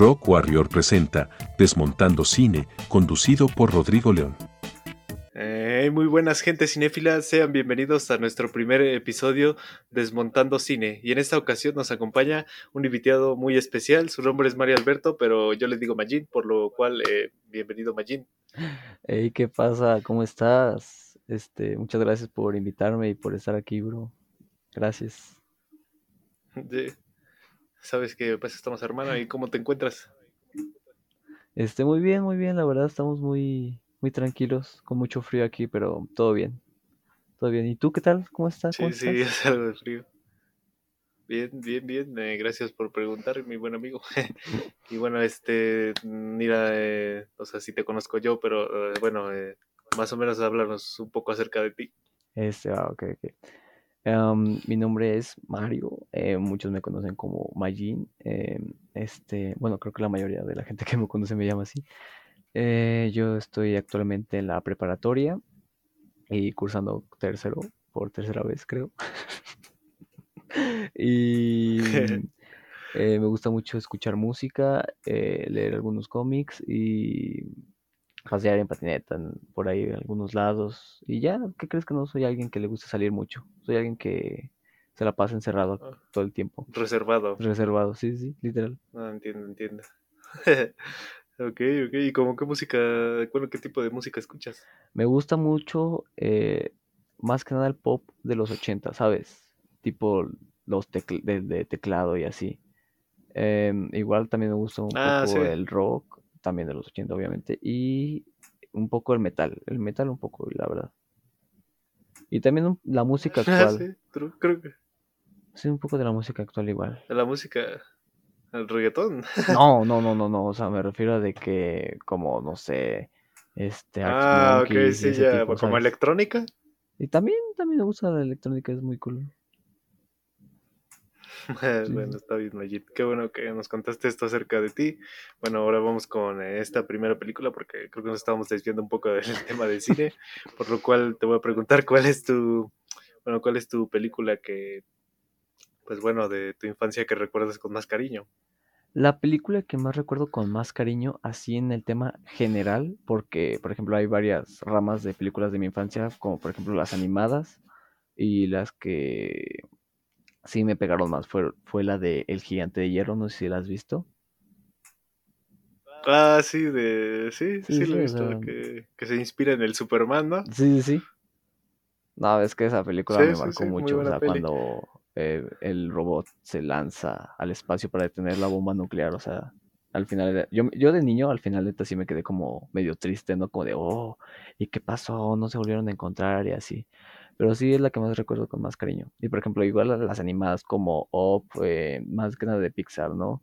Rock Warrior presenta Desmontando Cine, conducido por Rodrigo León. Eh, muy buenas gente cinéfila, sean bienvenidos a nuestro primer episodio Desmontando Cine. Y en esta ocasión nos acompaña un invitado muy especial, su nombre es Mario Alberto, pero yo le digo Magin, por lo cual eh, bienvenido Magin. Hey, ¿qué pasa? ¿Cómo estás? Este, muchas gracias por invitarme y por estar aquí, bro. Gracias. Sabes que pues estamos hermano y cómo te encuentras. Este, muy bien, muy bien, la verdad estamos muy, muy tranquilos, con mucho frío aquí, pero todo bien. Todo bien. ¿Y tú qué tal? ¿Cómo estás? Sí, sí, es algo de frío. Bien, bien, bien. Eh, gracias por preguntar, mi buen amigo. y bueno, este, mira, eh, o sea, sí te conozco yo, pero eh, bueno, más o menos háblanos un poco acerca de ti. Este, ah, ok, ok. Em, mi nombre es Mario, eh, muchos me conocen como Majin. Em, este, bueno, creo que la mayoría de la gente que me conoce me llama así. Eh, yo estoy actualmente en la preparatoria y cursando tercero por tercera vez, creo. y eh, me gusta mucho escuchar música, leer algunos cómics y pasear en patineta por ahí en algunos lados. Y ya, ¿qué crees que no soy alguien que le gusta salir mucho? Soy alguien que se la pasa encerrado ah. todo el tiempo. Reservado. Reservado, sí, sí, literal. Ah, entiendo, entiendo. ok, ok. ¿Y como qué música, bueno, qué tipo de música escuchas? Me gusta mucho, eh, más que nada el pop de los 80, ¿sabes? Tipo los de, teclado y así. Em, igual también me gusta un ah, poco el rock también de los 80 obviamente, y un poco el metal, el metal un poco, la verdad. Y también la música actual. sí, creo que... Sí, un poco de la música actual igual. De la música, el reggaetón. No, no, no, no, no, o sea, me refiero a de que como, no sé, este... Ah, ok, sí, ya, como electrónica. Y también, también me gusta la electrónica, es muy cool. bueno, está bien, Majid. Qué bueno que nos contaste esto acerca de ti. Bueno, ahora vamos con esta primera película porque creo que nos estábamos desviando un poco del tema del cine, por lo cual te voy a preguntar cuál es tu, bueno, cuál es tu película que, pues bueno, de tu infancia que recuerdas con más cariño. La película que más recuerdo con más cariño, así en el tema general, porque, por ejemplo, hay varias ramas de películas de mi infancia, como por ejemplo las animadas y las que sí me pegaron más fue, fue la de El Gigante de Hierro, no sé si la has visto. Ah, sí, de... sí, sí, lo he visto, que, se inspira en el Superman, ¿no? Sí, sí, sí. No, es que esa película me marcó mucho, o sea, cuando eh, el robot se lanza al espacio para detener la bomba nuclear, o sea, al final, yo, yo de niño al final sí me quedé como medio triste, ¿no? Como de, oh, ¿y qué pasó? No se volvieron a encontrar y así. Pero sí es la que más recuerdo con más cariño. Y por ejemplo, igual las animadas como Up, eh, más que nada de Pixar, ¿no?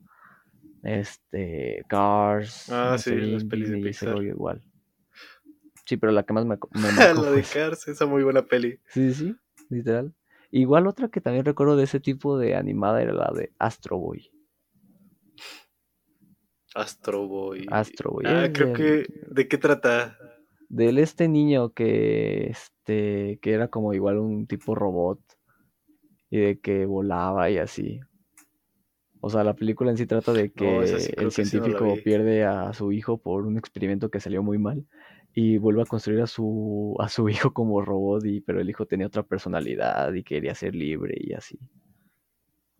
Este, Cars. Ah, sí, las pelis de Pixar. igual. Sí, pero la que más me, me marcó, La de Cars, esa muy buena peli. Sí, sí, literal. Igual otra que también recuerdo de ese tipo de animada era la de Astro Boy. Astro Boy. Astro Boy. Ah, creo que. ¿De qué trata? Del este niño que este, que era como igual un tipo robot y de que volaba y así. O sea, la película en sí trata de que el científico pierde a su hijo por un experimento que salió muy mal y vuelve a construir a su, a su hijo como robot, y, pero el hijo tenía otra personalidad y quería ser libre y así.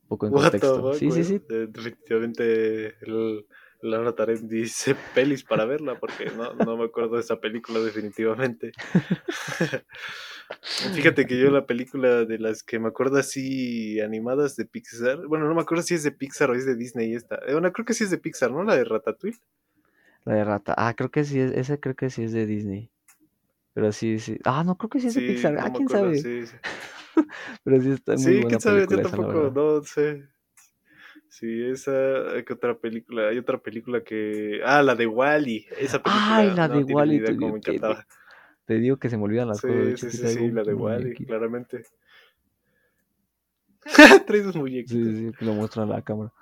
Un poco en contexto. sí, sí, sí. Definitivamente el, la anotaré dice pelis para verla porque no, no me acuerdo de esa película definitivamente. Fíjate que yo la película de las que me acuerdo así animadas de Pixar, bueno, no me acuerdo si es de Pixar o es de Disney esta. Eh, bueno, creo que sí es de Pixar, ¿no? La de Ratatouille. La de Rata. Ah, creo que sí, esa creo que sí es de Disney. Pero sí, sí. Ah, no, creo que sí es de Pixar. ah, quién sabe. Sí, Pero sí está muy Sí, quién sabe, yo tampoco, no sé. Sí, esa, ¿qué otra película? Hay otra película que. Ah, la de Wally. Esa película. Ay, la de Wally. Te, me encantaba. Te, digo que se me olvidan las cosas. Sí, sí, sí, la de Wally, claramente. Trae sus muñequitos. Sí, sí, lo muestra a la cámara.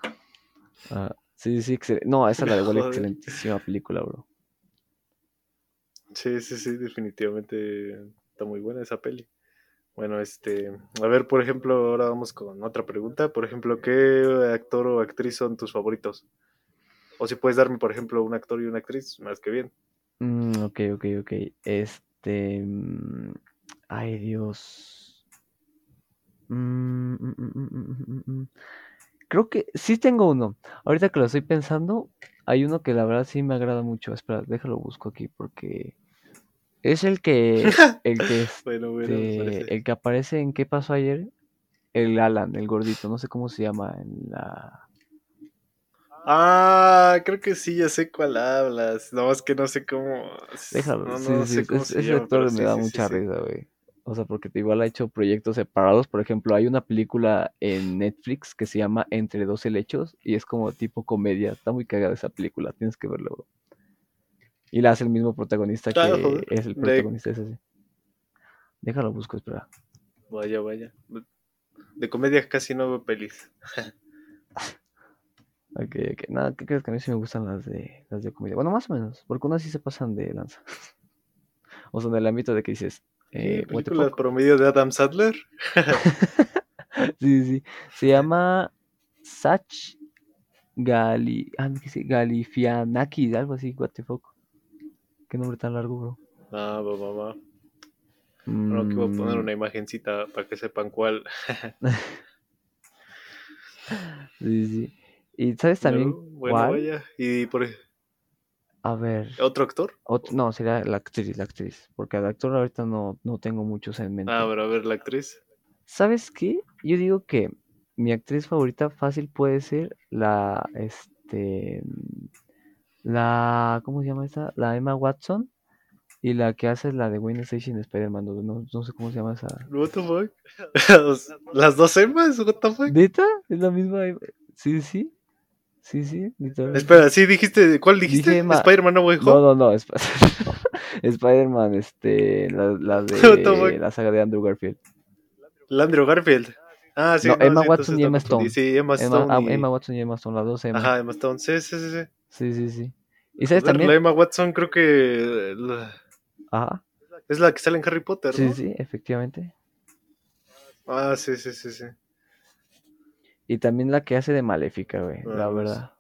Ah, sí, sí, excelente. No, esa es la de Wally, excelentísima película, bro. Sí, sí, sí, definitivamente está muy buena esa peli. Bueno, este, a ver, por ejemplo, ahora vamos con otra pregunta. Por ejemplo, ¿qué actor o actriz son tus favoritos? O si puedes darme, por ejemplo, un actor y una actriz, más que bien. Mm, ok, ok, ok. Este. Mm, ay, Dios. Mm, Creo que sí tengo uno. Ahorita que lo estoy pensando, hay uno que la verdad sí me agrada mucho. Espera, déjalo busco aquí porque es el que el que este, el que aparece en ¿Qué pasó ayer? El Alan, el gordito, no sé cómo se llama en la Ah, creo que sí, ya sé cuál hablas. No, es que no sé cómo. Déjalo, no, no sí, sí, ese actor me da mucha risa, güey. O sea, porque igual ha hecho proyectos separados. Por ejemplo, hay una película en Netflix que se llama Entre dos helechos y es como tipo comedia. Está muy cagada esa película, tienes que verlo, bro. Y la hace el mismo protagonista que es el protagonista, de... ese. Déjalo, busco, espera. Vaya, vaya. De comedia casi no veo pelis. ok, ok. Nada, ¿qué crees que a mí sí me gustan las de, las de comedia? Bueno, más o menos, porque unas sí se pasan de lanza. o sea, en el ámbito de que dices, eh, ¿Película promedio de Adam Sadler? sí, sí. Se llama Sach Gali... Ah, Galifianakis, algo así, what the fuck. Qué nombre tan largo, bro. Ah, va, va, va. Bueno, que voy a poner mm. una imagencita para que sepan cuál. sí, sí. Y sabes también bueno, cuál? Vaya. Y por a ver. ¿Otro actor? no, sería la actriz, la actriz. Porque al actor ahorita no, no tengo muchos en mente. Ah, pero a ver, la actriz. ¿Sabes qué? Yo digo que mi actriz favorita fácil puede ser la, este, la, ¿cómo se llama esta? La Emma Watson. Y la que hace es la de Wayne Station Spider-Man. No, no, sé cómo se llama esa. What the fuck? ¿Las dos Emmas? What the fuck? ¿Neta? Es la misma. Sí, sí. Sí, sí, Espera, sí, dijiste, ¿cuál dijiste? ¿Spider-Man No Way No, no, no, Spider-Man, este, la, de la saga de Andrew Garfield. ¿La Andrew Garfield? Ah, sí. No, Emma Watson y Emma Stone. Sí, Emma Stone. Emma, Emma, Watson y Emma Stone, las dos Emma. Ajá, Emma Stone, sí, sí, sí. Sí, sí, sí. ¿Y sabes también? La Emma Watson creo que... Ajá. Es la que sale en Harry Potter, Sí, sí, efectivamente. Ah, sí, sí, sí, sí. Y también la que hace de Maléfica, güey, la verdad.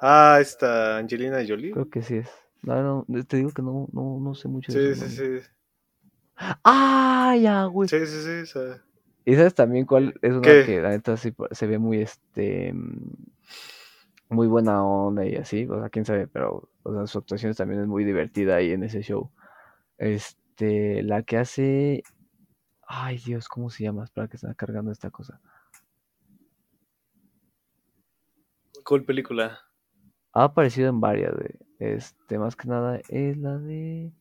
Ah, esta Angelina Jolie. Creo que sí es. No, te digo que no, no, no sé mucho de Sí, sí, sí. Ah, ya, güey. Sí, sí, sí. sí. ¿Y sabes también cuál es una que la neta sí se ve muy, este, muy buena onda y así? O sea, quién sabe, pero o sea, su actuación también es muy divertida ahí en ese show. Este, la que hace... Ay, Dios, ¿cómo se llama? Espera que está cargando esta cosa. ¿Cuál película? Ha aparecido en varias, de Este, más que nada es la de.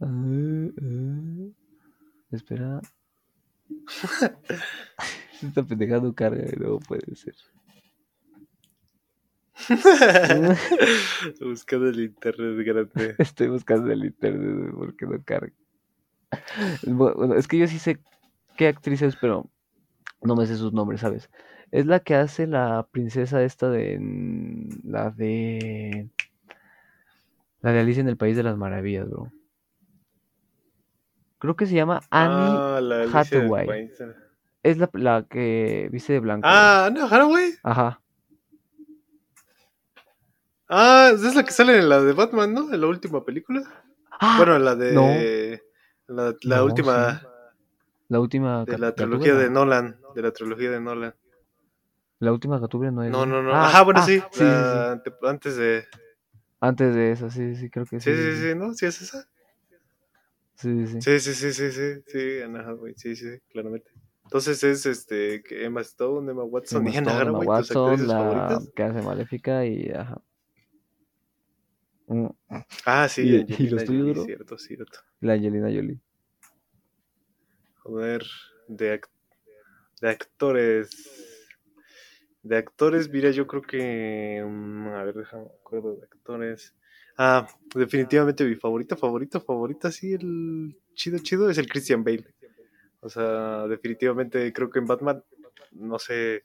Uh, uh. Espera. Esta pendejada carga, no puede ser. buscando el internet grande. Estoy buscando el internet porque no carga. Bueno, es que yo sí sé qué actrices, pero no me sé sus nombres, ¿sabes? Es la que hace la princesa esta de. La de. La de Alicia en el País de las Maravillas, bro. Creo que se llama Annie ah, Hathaway. Es la, la, que viste de blanco. Ah, no, Hathaway. Ajá. Ah, es la que sale en la de Batman, ¿no? En la última película. Ah, bueno, la de. La, última. La última. De la trilogía de Nolan. De la trilogía de Nolan. La última Gatúbela no es. No, no, no. Ah, Ajá, bueno, ah, sí. sí, Antes de. Antes de esa, sí, sí, creo que sí. Sí, sí, sí, ¿no? ¿Sí es esa? Sí, sí. Sí, sí, sí, sí, sí, sí, Hathaway, sí, sí, claramente. Entonces es este Emma Stone, Emma Watson y Anna Hathaway, Emma Watson, la que hace Maléfica y ajá. Mm. Ah, sí, y, Angelina y los tuyos, Jolie, cierto, cierto. La Angelina Jolie. Joder, de, de actores de actores, mira, yo creo que. Mm, a ver, déjame acuerdo de actores. Ah, definitivamente mi favorita, favorita, favorita, sí, el chido, chido es el Christian Bale. O sea, definitivamente creo que en Batman, no sé,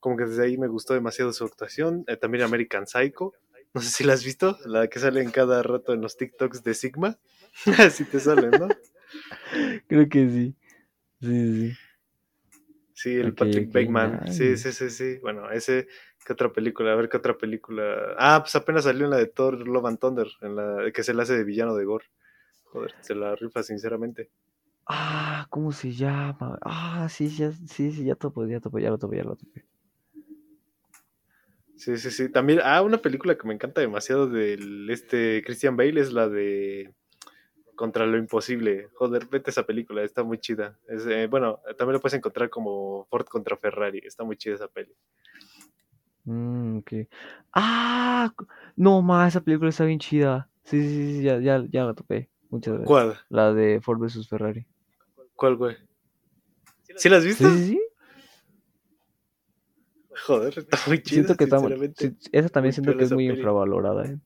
como que desde ahí me gustó demasiado su actuación. Eh, también American Psycho. No sé si la has visto, la que sale en cada rato en los TikToks de Sigma. Así te sale, ¿no? Creo que sí. Sí, sí. Sí, el Patrick Bateman. Sí, sí, sí, sí. Bueno, ese, ¿qué otra película? A ver, ¿qué otra película? Ah, pues apenas salió en la de Thor Love and Thunder, en la que se la hace de villano de Gore. Joder, se la rifa sinceramente. Ah, ¿cómo se llama? Ah, sí, ya, sí, sí, ya topo, ya topo, ya lo topo, ya lo topo. Sí, sí, sí. También, ah, una película que me encanta demasiado del este Christian Bale es la de Contra lo Imposible. Joder, vete esa película, está muy chida. Es, eh, bueno, también lo puedes encontrar como Ford contra Ferrari, está muy chida esa peli. Mm. Ah, no, ma, esa película está bien chida. Sí, sí, sí, ya, ya, ya la topé. Muchas gracias. ¿Cuál? La de Ford vs Ferrari. ¿Cuál, güey? ¿Sí la has visto? Sí, sí, sí. Joder, está muy chida. Siento que está sí, esa también siento que es muy infravalorada, ¿eh?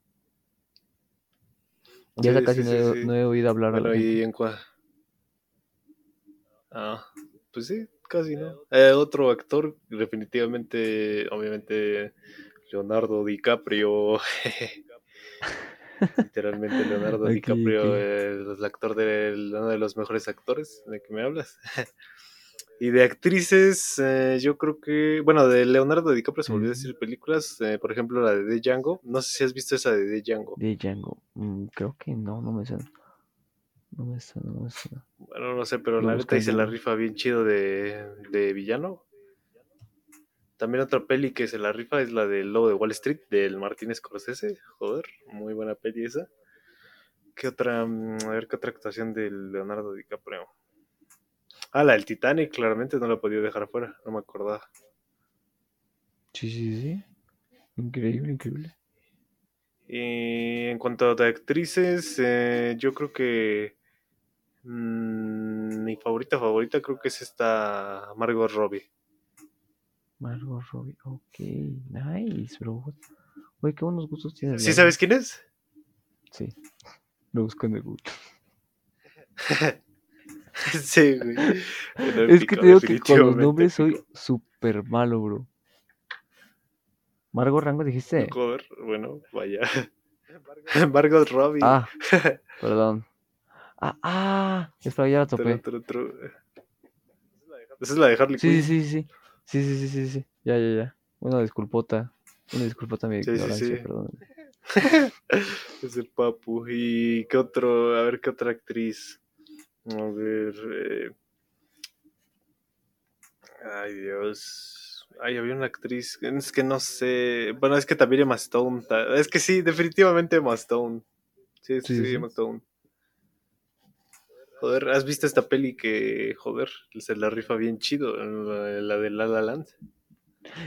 Ya esa casi no, he, no, he, oído hablar. Bueno, ¿y en cuál? Ah, pues sí, casi no. Eh, otro actor, definitivamente, obviamente, Leonardo DiCaprio. Literalmente Leonardo DiCaprio, el actor de uno de los mejores actores de que me hablas. y de actrices, eh, yo creo que, bueno, de Leonardo DiCaprio se volvió a decir películas, eh, por ejemplo la de The Django. No sé si has visto esa de The Django. The Django, mm, creo que no, no me suena. No me suena, no me suena. Bueno, no sé, pero la neta dice la rifa bien chido de, de villano. También otra peli que se la rifa es la del Lobo de Wall Street, del Martínez Scorsese. Joder, muy buena peli esa. ¿Qué otra? Mm, a ver, ¿qué otra actuación de Leonardo DiCaprio? Ah, la del Titanic, claramente no la podido dejar afuera, no me acordaba. Sí, sí, sí. Increíble, increíble. Y en cuanto a actrices, eh, yo creo que mmm, mi favorita favorita creo que es esta Margot Robbie. Margot Robbie, ok, nice, bro. Oye, qué buenos gustos tienes. ¿Sí sabes quién es? Sí, lo busco en el Google. sí, güey. es que te digo que con los nombres soy súper malo, bro. Margot Rango dijiste. Bueno, vaya. Margot Robbie. Ah, perdón. Ah, ah, espera, ya la topé. Esa es la de Harley Quinn. Sí, sí, sí. Sí, sí, sí, sí, sí. Ya, ya, ya. Una disculpota. Una disculpota mi sí, ignorancia, sí, sí. perdón. Ese papu. ¿Y qué otro? A ver, ¿qué otra actriz? A ver. Eh... Ay, Dios. Ay, había una actriz. Es que no sé. Bueno, es que también Emma Stone. Es que sí, definitivamente Emma Stone. Sí, sí, sí, Emma Stone. Joder, ¿has visto esta peli que, joder, se la rifa bien chido? La de La La Land.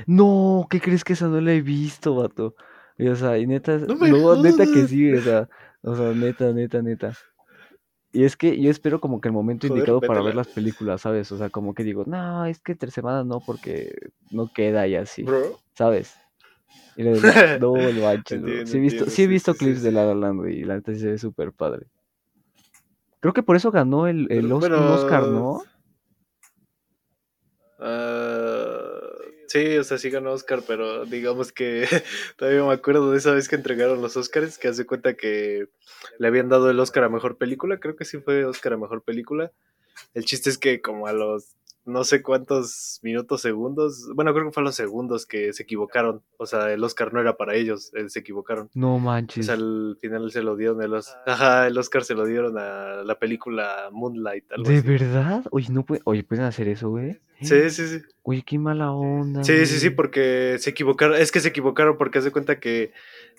No, ¿qué crees que esa no la he visto, vato? o sea, y neta, no, neta que sí, o sea, o sea, neta, neta, neta. Y es que yo espero como que el momento indicado para ver las películas, ¿sabes? O sea, como que digo, no, es que tres semanas no, porque no queda y así, ¿sabes? Y le digo, no, lo manches, Sí he visto, sí he visto clips de La La Land, y la neta se ve súper padre. Creo que por eso ganó el, el Oscar, ¿no? Uh, sí, o sea, sí ganó Oscar, pero digamos que todavía me acuerdo de esa vez que entregaron los Oscars, que hace cuenta que le habían dado el Oscar a Mejor Película, creo que sí fue Oscar a Mejor Película. El chiste es que como a los no sé cuántos minutos, segundos. Bueno, creo que fueron los segundos que se equivocaron. O sea, el Oscar no era para ellos, eh, se equivocaron. No manches. O sea, al final se lo dieron el Oscar. Ajá, el Oscar se lo dieron a la película Moonlight. ¿De verdad? Oye, no puede... Oye, ¿pueden hacer eso, güey? Sí, sí, sí. Oye, qué mala onda. Sí, sí, sí, porque se equivocaron. Es que se equivocaron porque hace cuenta que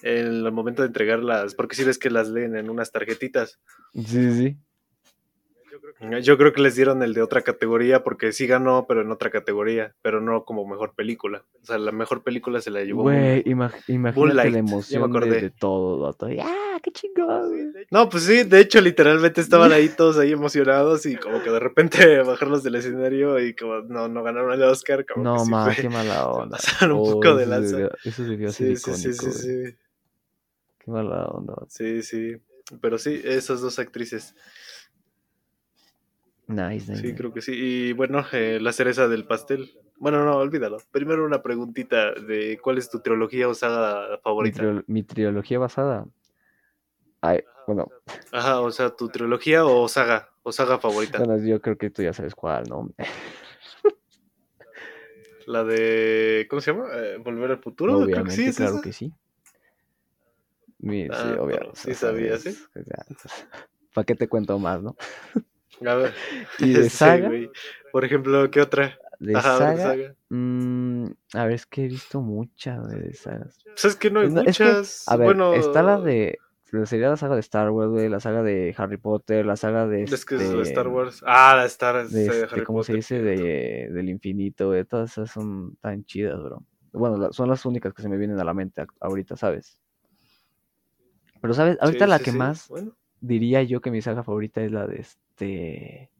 en el momento de entregarlas, porque si ves que las leen en unas tarjetitas. Sí, sí. Yo creo que les dieron el de otra categoría porque sí ganó, pero en otra categoría, pero no como mejor película. O sea, la mejor película se la llevó. Güey, imagínate la emoción de, todo, ¡Ah, qué chingón! No, pues sí, de hecho, literalmente estaban ahí todos ahí emocionados y como que de repente bajarlos del escenario y como no, no ganaron el Oscar. Como no, más, qué mala onda. Pasaron un poco de lanza. Eso debió ser sí, icónico, sí, sí, sí, Qué mala onda. Sí, sí. Pero sí, esas dos actrices. Nice, Sí, creo que sí. Y bueno, eh, la cereza del pastel. Bueno, no, olvídalo. Primero una preguntita de cuál es tu trilogía o saga favorita. Mi, trilogía basada. Ay, bueno. Ajá, o sea, tu trilogía o saga, o saga favorita. Bueno, yo creo que tú ya sabes cuál, ¿no? La de. ¿Cómo se llama? Eh, ¿Volver al futuro? Obviamente, sí, claro que sí. sí, ah, obvio. Sí, sabía, sí. ¿Para qué te cuento más, no? A ver. ¿Y de saga? Por ejemplo, ¿qué otra? De saga. Mmm, a ver, es que he visto muchas de sagas. ¿Sabes que no hay muchas? a ver, bueno... está la de sería la saga de Star Wars, güey, la saga de Harry Potter, la saga de... Es que es de Star Wars. Ah, la Star de, de este, ¿Cómo se dice? De, del infinito, güey. Todas esas son tan chidas, bro. Bueno, son las únicas que se me vienen a la mente ahorita, ¿sabes? Pero, ¿sabes? Ahorita la que más diría yo que mi saga favorita es la de este...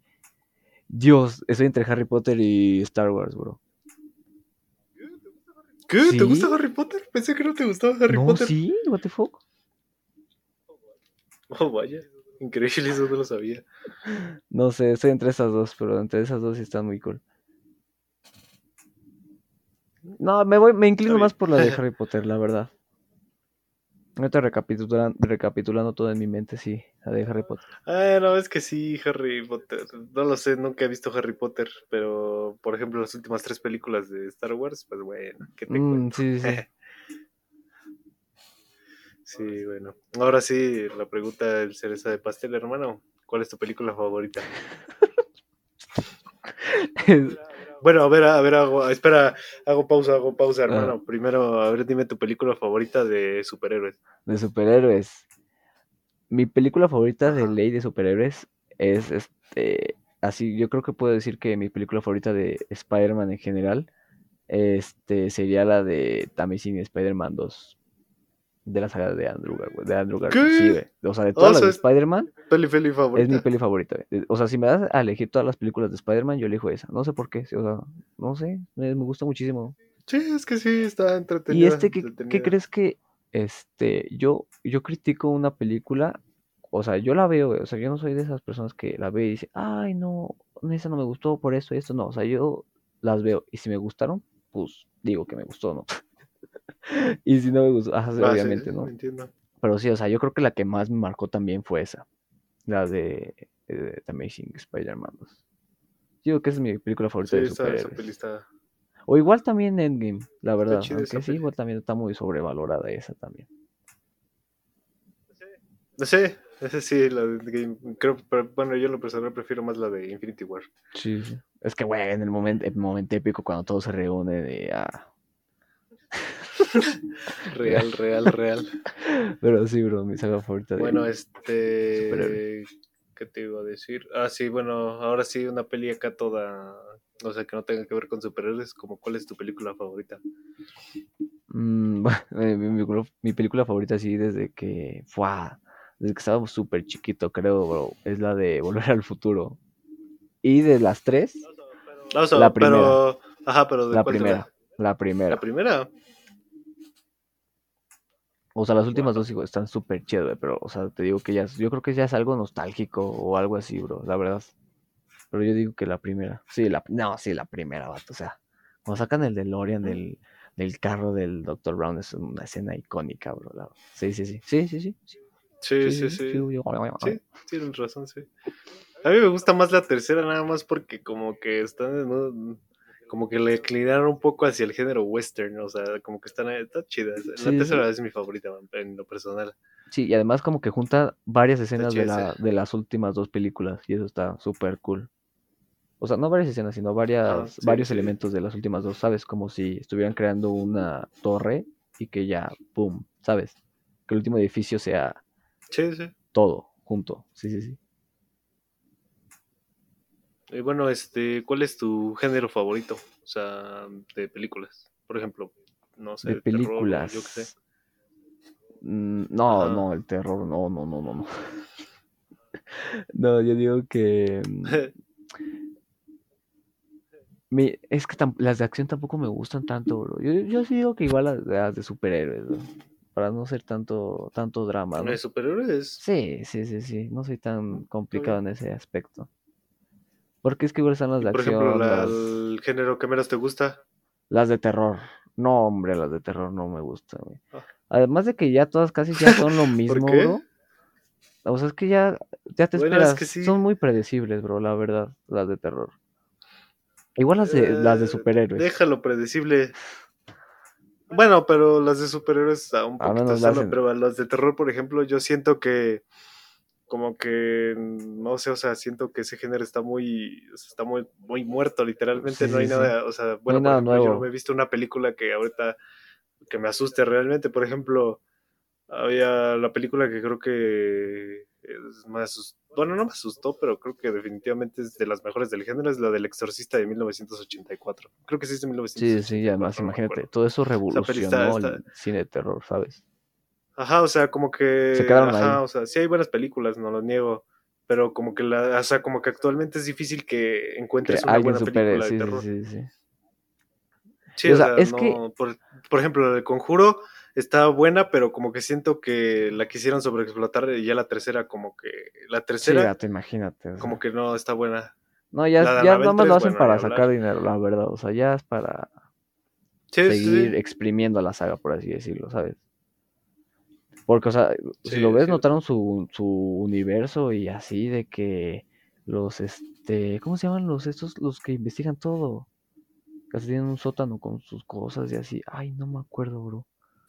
Dios, estoy entre Harry Potter y Star Wars, bro. ¿Qué? ¿Te gusta Harry Potter? Pensé que no te gustaba Harry no, Potter. Sí, what the fuck. Oh, vaya. Increíble, eso no lo sabía. No sé, estoy entre esas dos, pero entre esas dos sí están muy cool. No, me voy, me inclino más por la de Harry Potter, la verdad. Ahorita recapitulando, recapitulando todo en mi mente, sí, la de Harry Potter. Ah, no, es que sí, Harry Potter. No lo sé, nunca he visto Harry Potter, pero por ejemplo, las últimas tres películas de Star Wars, pues bueno, ¿qué te mm, cuento? Sí, sí. Sí, bueno. Ahora sí, la pregunta del cereza de pastel, hermano. ¿Cuál es tu película favorita? bueno, a ver, a ver, hago, espera, hago pausa, hago pausa, hermano. Ah. Primero, a ver, dime tu película favorita de superhéroes. De superhéroes. Mi película favorita de ley de superhéroes es este. Así, yo creo que puedo decir que mi película favorita de Spider-Man en general este, sería la de Amazing Spider-Man 2 de la saga de Andrew, de Andrew Garfield. Sí, güey. O sea, de todas las de Spider-Man. Peli, peli favorita. Es mi peli favorita, O sea, si me das a elegir todas las películas de Spider-Man, yo elijo esa. No sé por qué. O sea, no sé. Me, gusta muchísimo. Sí, es que sí, está entretenida. ¿Y este qué, qué crees que este yo yo critico una película? O sea, yo la veo, güey. O sea, yo no soy de esas personas que la ve y dice, ay, no, esa no me gustó por eso y esto. No, o sea, yo las veo. Y si me gustaron, pues digo que me gustó, ¿no? y si no me gustó, ah, obviamente, ¿no? Entiendo. Pero sí, o sea, yo creo que la que más me marcó también fue esa, la de, The Amazing Spider-Man 2. Digo que esa es mi película favorita de superhéroes. O igual también Endgame, la verdad. Aunque sí, igual también está muy sobrevalorada esa también. Sí, ese sí, la de Endgame. Creo, pero, bueno, yo en lo personal prefiero más la de Infinity War. Sí, sí. Es que, güey, en el momento, el momento épico cuando todo se reúne de... Ah, real, real, real. Pero sí, bro, mi saga favorita. Bueno, este. ¿Qué te iba a decir? Ah, sí, bueno, ahora sí, una peli acá toda. O sea, que no tenga que ver con superhéroes. Como, ¿Cuál es tu película favorita? Mm, eh, mi, película favorita, sí, desde que. Fue, desde que estaba súper chiquito, creo, bro. Es la de Volver al Futuro. Y de las tres. la primera. ajá, pero la primera. La primera. La primera. O sea, las últimas dos están súper chidas, pero, o sea, te digo que ya, yo creo que ya es algo nostálgico o algo así, bro, la verdad. Pero yo digo que la primera, sí, la, no, sí, la primera, vato, o sea, cuando sacan el DeLorean del, del carro del Dr. Brown es una escena icónica, bro. Sí, sí, sí, sí, sí, sí. Sí, sí, sí. Sí, sí, tienes razón, sí. A mí me gusta más la tercera, nada más porque como que están como que le inclinaron un poco hacia el género western, o sea, como que están, está chida. la tercera es mi favorita en lo personal. Sí, y además como que junta varias escenas de, la, de las últimas dos películas y eso está súper cool. O sea, no varias escenas, sino varias, varios elementos de las últimas dos, ¿sabes? Como si estuvieran creando una torre y que ya, ¡pum! ¿Sabes? Que el último edificio sea todo junto. Sí, sí, sí. Y bueno, este, ¿cuál es tu género favorito? O sea, de películas. Por ejemplo, no sé. De películas. yo qué sé. Mm, no, no, el terror, no, no, no, no, no. no, yo digo que. Mm, es que las de acción tampoco me gustan tanto, bro. Yo, yo sí digo que igual las, de superhéroes, Para no ser tanto, tanto drama. ¿no? ¿De superhéroes? Sí, sí, sí, sí. No soy tan complicado en ese aspecto. Porque es que igual están las de acción. Por ejemplo, el género que menos te gusta. Las de terror. No, hombre, las de terror no me gustan, ah. Además de que ya todas casi ya son lo mismo, bro. O sea, es que ya, ya te esperas. Son muy predecibles, bro, la verdad, las de terror. Igual las de, las de eh, superhéroes. Déjalo predecible. Bueno, pero las de superhéroes a un poquito solo, pero las de terror, por ejemplo, yo siento que como que no sé, o sea, siento que ese género está muy está muy muy muerto literalmente, no hay nada, o sea, bueno, yo no he visto una película que ahorita que me asuste realmente, por ejemplo, había la película que creo que es más bueno, no me asustó, pero creo que definitivamente es de las mejores del género, es la del Exorcista de 1984. Creo que sí es de 1984. Sí, sí, además imagínate, todo eso revolucionó el cine de terror, ¿sabes? Ajá, o sea, como que... Se quedaron ajá, o sea, sí hay buenas películas, no lo niego, pero como que la, o sea, como que actualmente es difícil que encuentres una buena película de terror. Sí, sí, sí. Sí, o, sea, es que... Por, por ejemplo, el Conjuro está buena, pero como que siento que la quisieron sobreexplotar y ya la tercera como que la tercera sí, imagínate como que no está buena. No ya, ya nada más lo hacen para sacar dinero la verdad o sea ya es para seguir exprimiendo la saga por así decirlo sabes porque o sea si lo ves notaron su, su universo y así de que los este cómo se llaman los estos los que investigan todo casi tienen un sótano con sus cosas y así ay no me acuerdo bro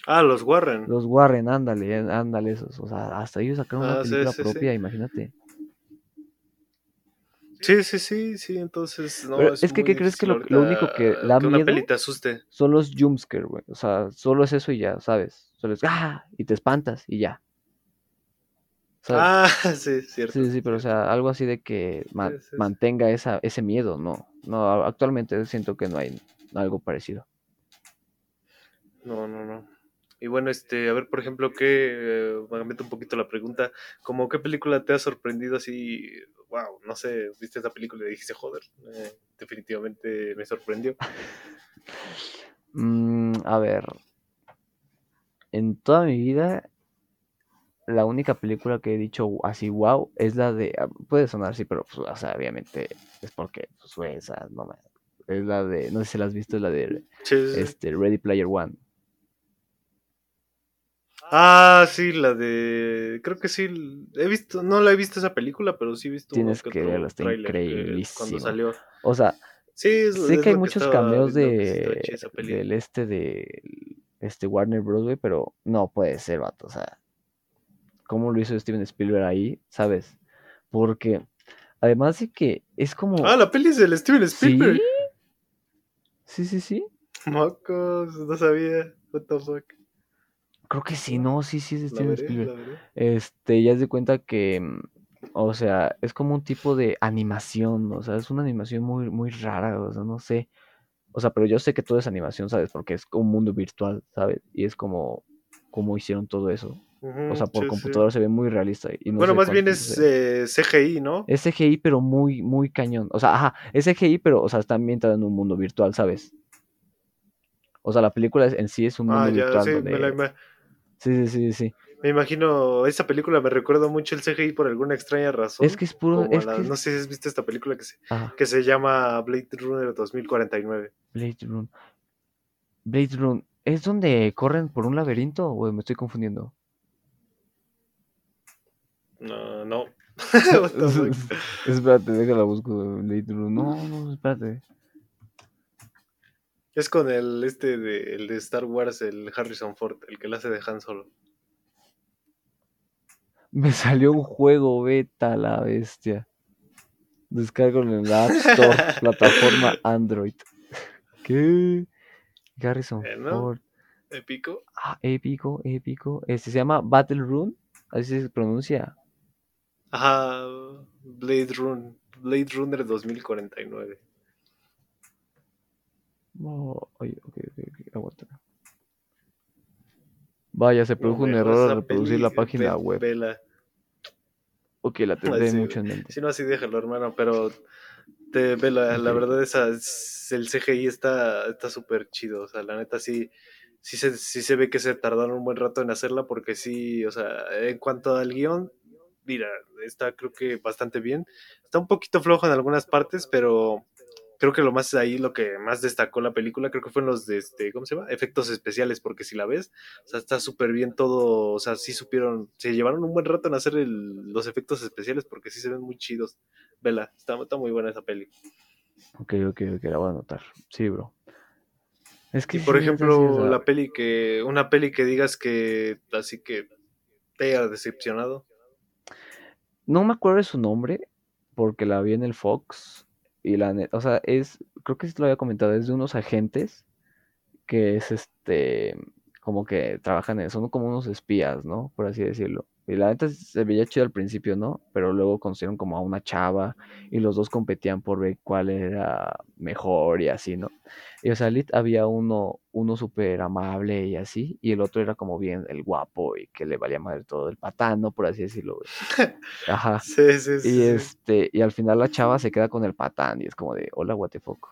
Ah, los Warren. Los Warren, ándale, ándale esos. O sea, hasta ellos sacaron una ah, película propia, imagínate. Sí, sí, sí, sí, entonces no, es, que, ¿qué crees que lo, único que da que miedo una te asuste. son los jumpscare, güey? O sea, solo es eso y ya, ¿sabes? Solo es ¡ah! y te espantas y ya. Ah, sí, cierto. Sí, sí, pero o sea, algo así de que mantenga esa, ese miedo, no. No, actualmente siento que no hay algo parecido. No, no, no. Y bueno, este, a ver, por ejemplo, que, eh, me meto un poquito la pregunta, como qué película te ha sorprendido así, wow, no sé, viste esa película y dijiste, joder, eh, definitivamente me sorprendió. Mm, a ver, en toda mi vida, la única película que he dicho así, wow, es la de, ah, puede sonar así, pero pues, o sea, obviamente es porque, pues, esa, no me, es la de, no sé si la has visto, es la de Este, Ready Player One. Ah, sí, la de. Creo que sí. He visto. No la he visto esa película, pero sí he visto. Tienes que verla, está increíble. Cuando salió. O sea, sí, sé que hay muchos cameos de. Del este de. Este Warner Bros. pero no puede ser, vato. O sea, ¿cómo lo hizo Steven Spielberg ahí? ¿Sabes? Porque. Además de que es como. Ah, la peli es del Steven Spielberg. Sí, sí, sí. sí. Mocos, no sabía. What the fuck. Creo que sí, no, sí, sí es Steven Spielberg. Este, ya se cuenta que, mm, o sea, es como un tipo de animación, o sea, es una animación muy, muy rara, o sea, no sé. O sea, pero yo sé que todo es animación, ¿sabes? Porque es un mundo virtual, ¿sabes? Y es como, como hicieron todo eso. o sea, por computador se ve muy realista. Y bueno, más bien es eh, CGI, ¿no? Es CGI, pero muy, muy cañón. O sea, ajá, es CGI, pero, o sea, está ambientada en un mundo virtual, ¿sabes? O sea, la película en sí es un mundo ah, virtual. Sí, donde... me Sí, sí, sí, sí. Me imagino, esa película me recuerda mucho el CGI por alguna extraña razón. Es que es puro. No sé si has visto esta película que se, que se llama Blade Runner 2049. Blade Runner. Blade Runner. ¿Es donde corren por un laberinto o me estoy confundiendo? No, no. espérate, déjala busco. Blade Runner. No, no, espérate. Es con el este de, el de Star Wars, el Harrison Ford, el que la hace de Han Solo. Me salió un juego beta, la bestia. Descargo en la App Store, plataforma Android. ¿Qué? Harrison Ford. Épico. Ah, épico, épico. Este se llama Battle Rune, así se pronuncia. Ajá, Blade Run, Blade Runner 2049. Oye, ok, ok, aguanta. Vaya, se produjo un error al reproducir la página web. Vela. Ok, la tendré mucho en mente. Si no, así déjalo, hermano, pero te, vela, la verdad esa, el CGI está súper chido, o sea, la neta sí, sí se, sí se ve que se tardaron un buen rato en hacerla porque sí, o sea, en cuanto al guion, mira, está creo que bastante bien. Está un poquito flojo en algunas partes, pero creo que lo más ahí, lo que más destacó la película, creo que fueron los de, este, ¿cómo se llama? Efectos especiales, porque si la ves, o sea, está súper bien todo, o sea, sí supieron, se llevaron un buen rato en hacer los efectos especiales, porque sí se ven muy chidos. Vela, está, está muy buena esa peli. Ok, ok, ok, la voy a anotar. Sí, bro. Es que. por ejemplo, la peli que. Una peli que digas que. Así que. Te haya decepcionado. No me acuerdo de su nombre. Porque la vi en el Fox. Y la. O sea, es. Creo que sí te lo había comentado. Es de unos agentes. Que es este. Como que trabajan en. Son como unos espías, ¿no? Por así decirlo. Y la neta se veía chido al principio, ¿no? Pero luego conocieron como a una chava y los dos competían por ver cuál era mejor y así, ¿no? Y o sea, Lit había uno, uno súper amable y así, y el otro era como bien el guapo y que le valía madre todo el patán, ¿no? Por así decirlo, Ajá. Sí, sí, sí. Y este, y al final la chava se queda con el patán y es como de, hola, what the fuck.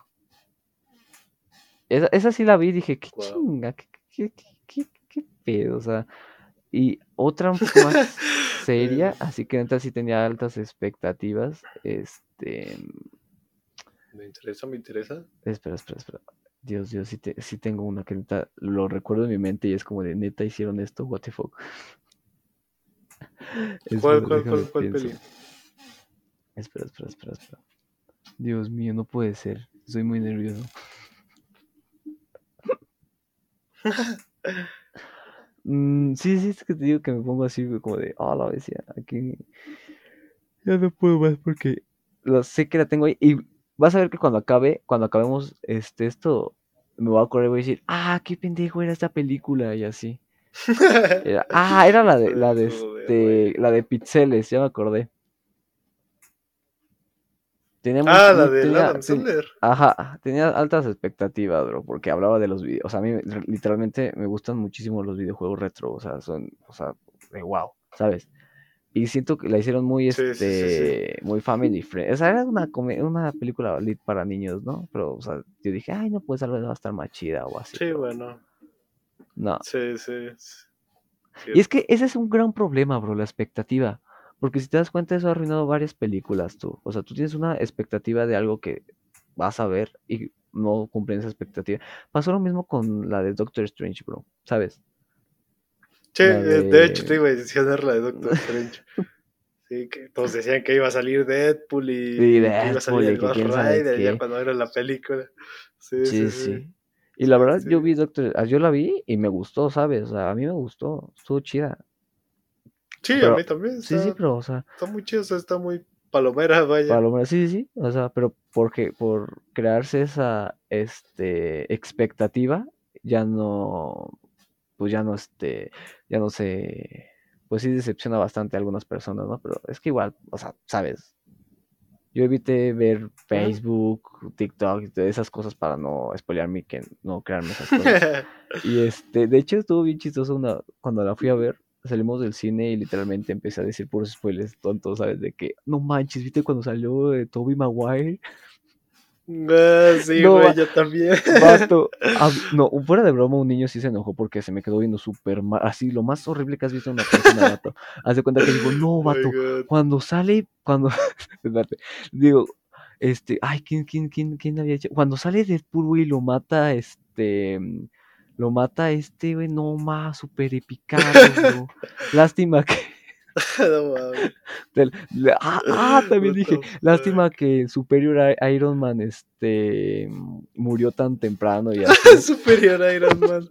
Esa, esa sí la vi y dije, qué chinga, qué, qué, qué, qué pedo, o sea y otra un poco más seria, así que neta sí tenía altas expectativas. Este. Me interesa, me interesa. Espera, espera, espera. Dios, Dios, sí, te, sí tengo una que neta lo recuerdo en mi mente y es como de neta hicieron esto, what the fuck. ¿Cuál, cuál, cuál, cuál peli? Espera, espera, espera, espera. Dios mío, no puede ser. Soy muy nervioso. Mm, sí, sí, es que te digo que me pongo así como de, oh, la bestia, aquí ya no puedo más porque lo, sé que la tengo ahí. Y vas a ver que cuando acabe, cuando acabemos este, esto, me voy a correr y voy a decir, ah, qué pendejo era esta película y así. ah, era la de, la de este, la de Pixeles, ya me acordé ah, la de Adam Sandler. Ajá, tenía altas expectativas, bro, porque hablaba de los videos. O sea, a mí literalmente me gustan muchísimo los videojuegos retro. O sea, son, o sea, de wow, ¿sabes? Y siento que la hicieron muy, este, muy family friendly. O sea, era una, una película para niños, ¿no? Pero, o sea, yo dije, ay, no, pues tal vez va a estar más chida o así. Sí, bueno. No. Sí, sí. Y es que ese es un gran problema, bro, la expectativa. Porque si te das cuenta, eso ha arruinado varias películas tú. O sea, tú tienes una expectativa de algo que vas a ver y no cumplen esa expectativa. Pasó lo mismo con la de Doctor Strange, bro, ¿sabes? Sí, de... hecho te iba a mencionar la de Doctor Strange. sí, que todos decían que iba a salir Deadpool y, sí, iba a salir Ghost Rider ya cuando era la película. Sí, sí, sí. Y la verdad, yo vi Doctor, yo la vi y me gustó, ¿sabes? O sea, a mí me gustó, estuvo chida. Sí, a mí también. sí, sí, pero, o sea. Está muy chido, o sea, está muy palomera, vaya. Palomera, sí, sí, sí. O sea, pero porque por crearse esa este, expectativa, ya no. Pues ya no, este. Ya no se. Pues sí decepciona bastante a algunas personas, ¿no? Pero es que igual, o sea, sabes. Yo evité ver Facebook, TikTok y esas cosas para no spoilearme que no crearme esas cosas. y este, de hecho estuvo bien chistoso una, cuando la fui a ver salimos del cine y literalmente empecé a decir puros spoilers tontos, ¿sabes? De que, no manches, ¿viste cuando salió de Toby Maguire? Ah, sí, güey, yo también. no, fuera de broma, un niño sí se enojó porque se me quedó viendo súper mal, así, lo más horrible que has visto en una persona, vato. Haz de cuenta que digo, no, oh vato, cuando sale, cuando, digo, este, ay, ¿quién, quién, quién, quién había hecho? Cuando sale Deadpool, güey, lo mata, este, lo mata este, güey, no más, super epicado, Lástima que. no ah, ah, también dije, lástima que el Superior Iron Man este murió tan temprano y así. Superior Iron Man.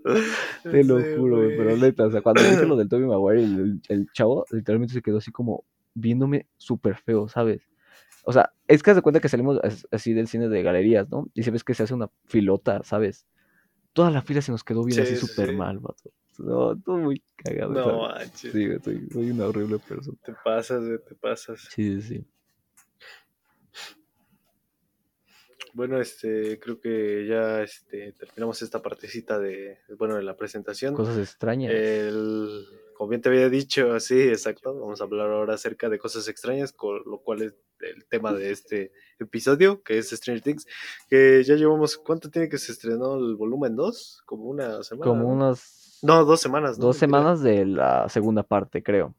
Te lo juro, güey, pero neta, o sea, cuando dije lo del Tobey Maguire, el, el, chavo literalmente se quedó así como viéndome súper feo, ¿sabes? O sea, es que se cuenta que salimos así del cine de galerías, ¿no? Y se ves que se hace una filota, ¿sabes? Toda la fila se nos quedó bien así súper mal, vato. No, todo muy cagado. No manches. Sí, soy, soy, una horrible persona. Te pasas, güey, te pasas. Sí, sí. Bueno, este, creo que ya este, terminamos esta partecita de, bueno, de la presentación. Cosas extrañas. El, como bien te había dicho, sí, exacto. Vamos a hablar ahora acerca de cosas extrañas, con lo cual es el tema de este episodio, que es Stranger Things, que ya llevamos, ¿cuánto tiene que se estrenó el volumen 2? Como una semana. Como unas... No, dos semanas. Dos semanas de la segunda parte, creo.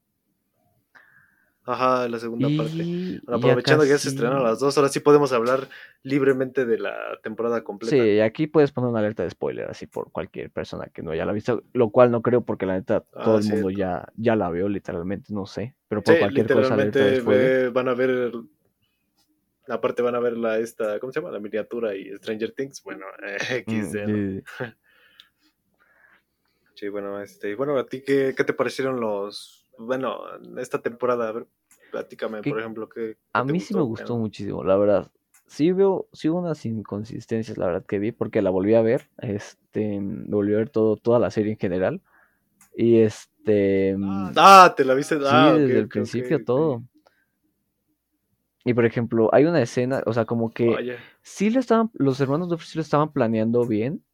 Ajá, la segunda parte. aprovechando que ya se estrenaron las dos, ahora sí podemos hablar libremente de la temporada completa. Sí, aquí puedes poner una alerta de spoiler, así por cualquier persona que no haya la visto, lo cual no creo porque la neta ah, todo el mundo ya, ya la vio literalmente, no sé, pero por cualquier cosa van a ver aparte van a ver la esta, ¿cómo se llama? La miniatura y Stranger Things, bueno, XD, mm, sí. bueno, este, bueno, a ti qué, qué te parecieron los, bueno, esta temporada, a ver, platícame, por ejemplo, que A mí sí me gustó muchísimo, la verdad. Sí veo, sí hubo unas inconsistencias, la verdad, que vi, porque la volví a ver, este, volví a ver todo, toda la serie en general, y este... Ah, te la viste, ah, sí, desde el principio todo. Y por ejemplo, hay una escena, o sea, como que sí le estaban, los hermanos de sí lo estaban planeando bien,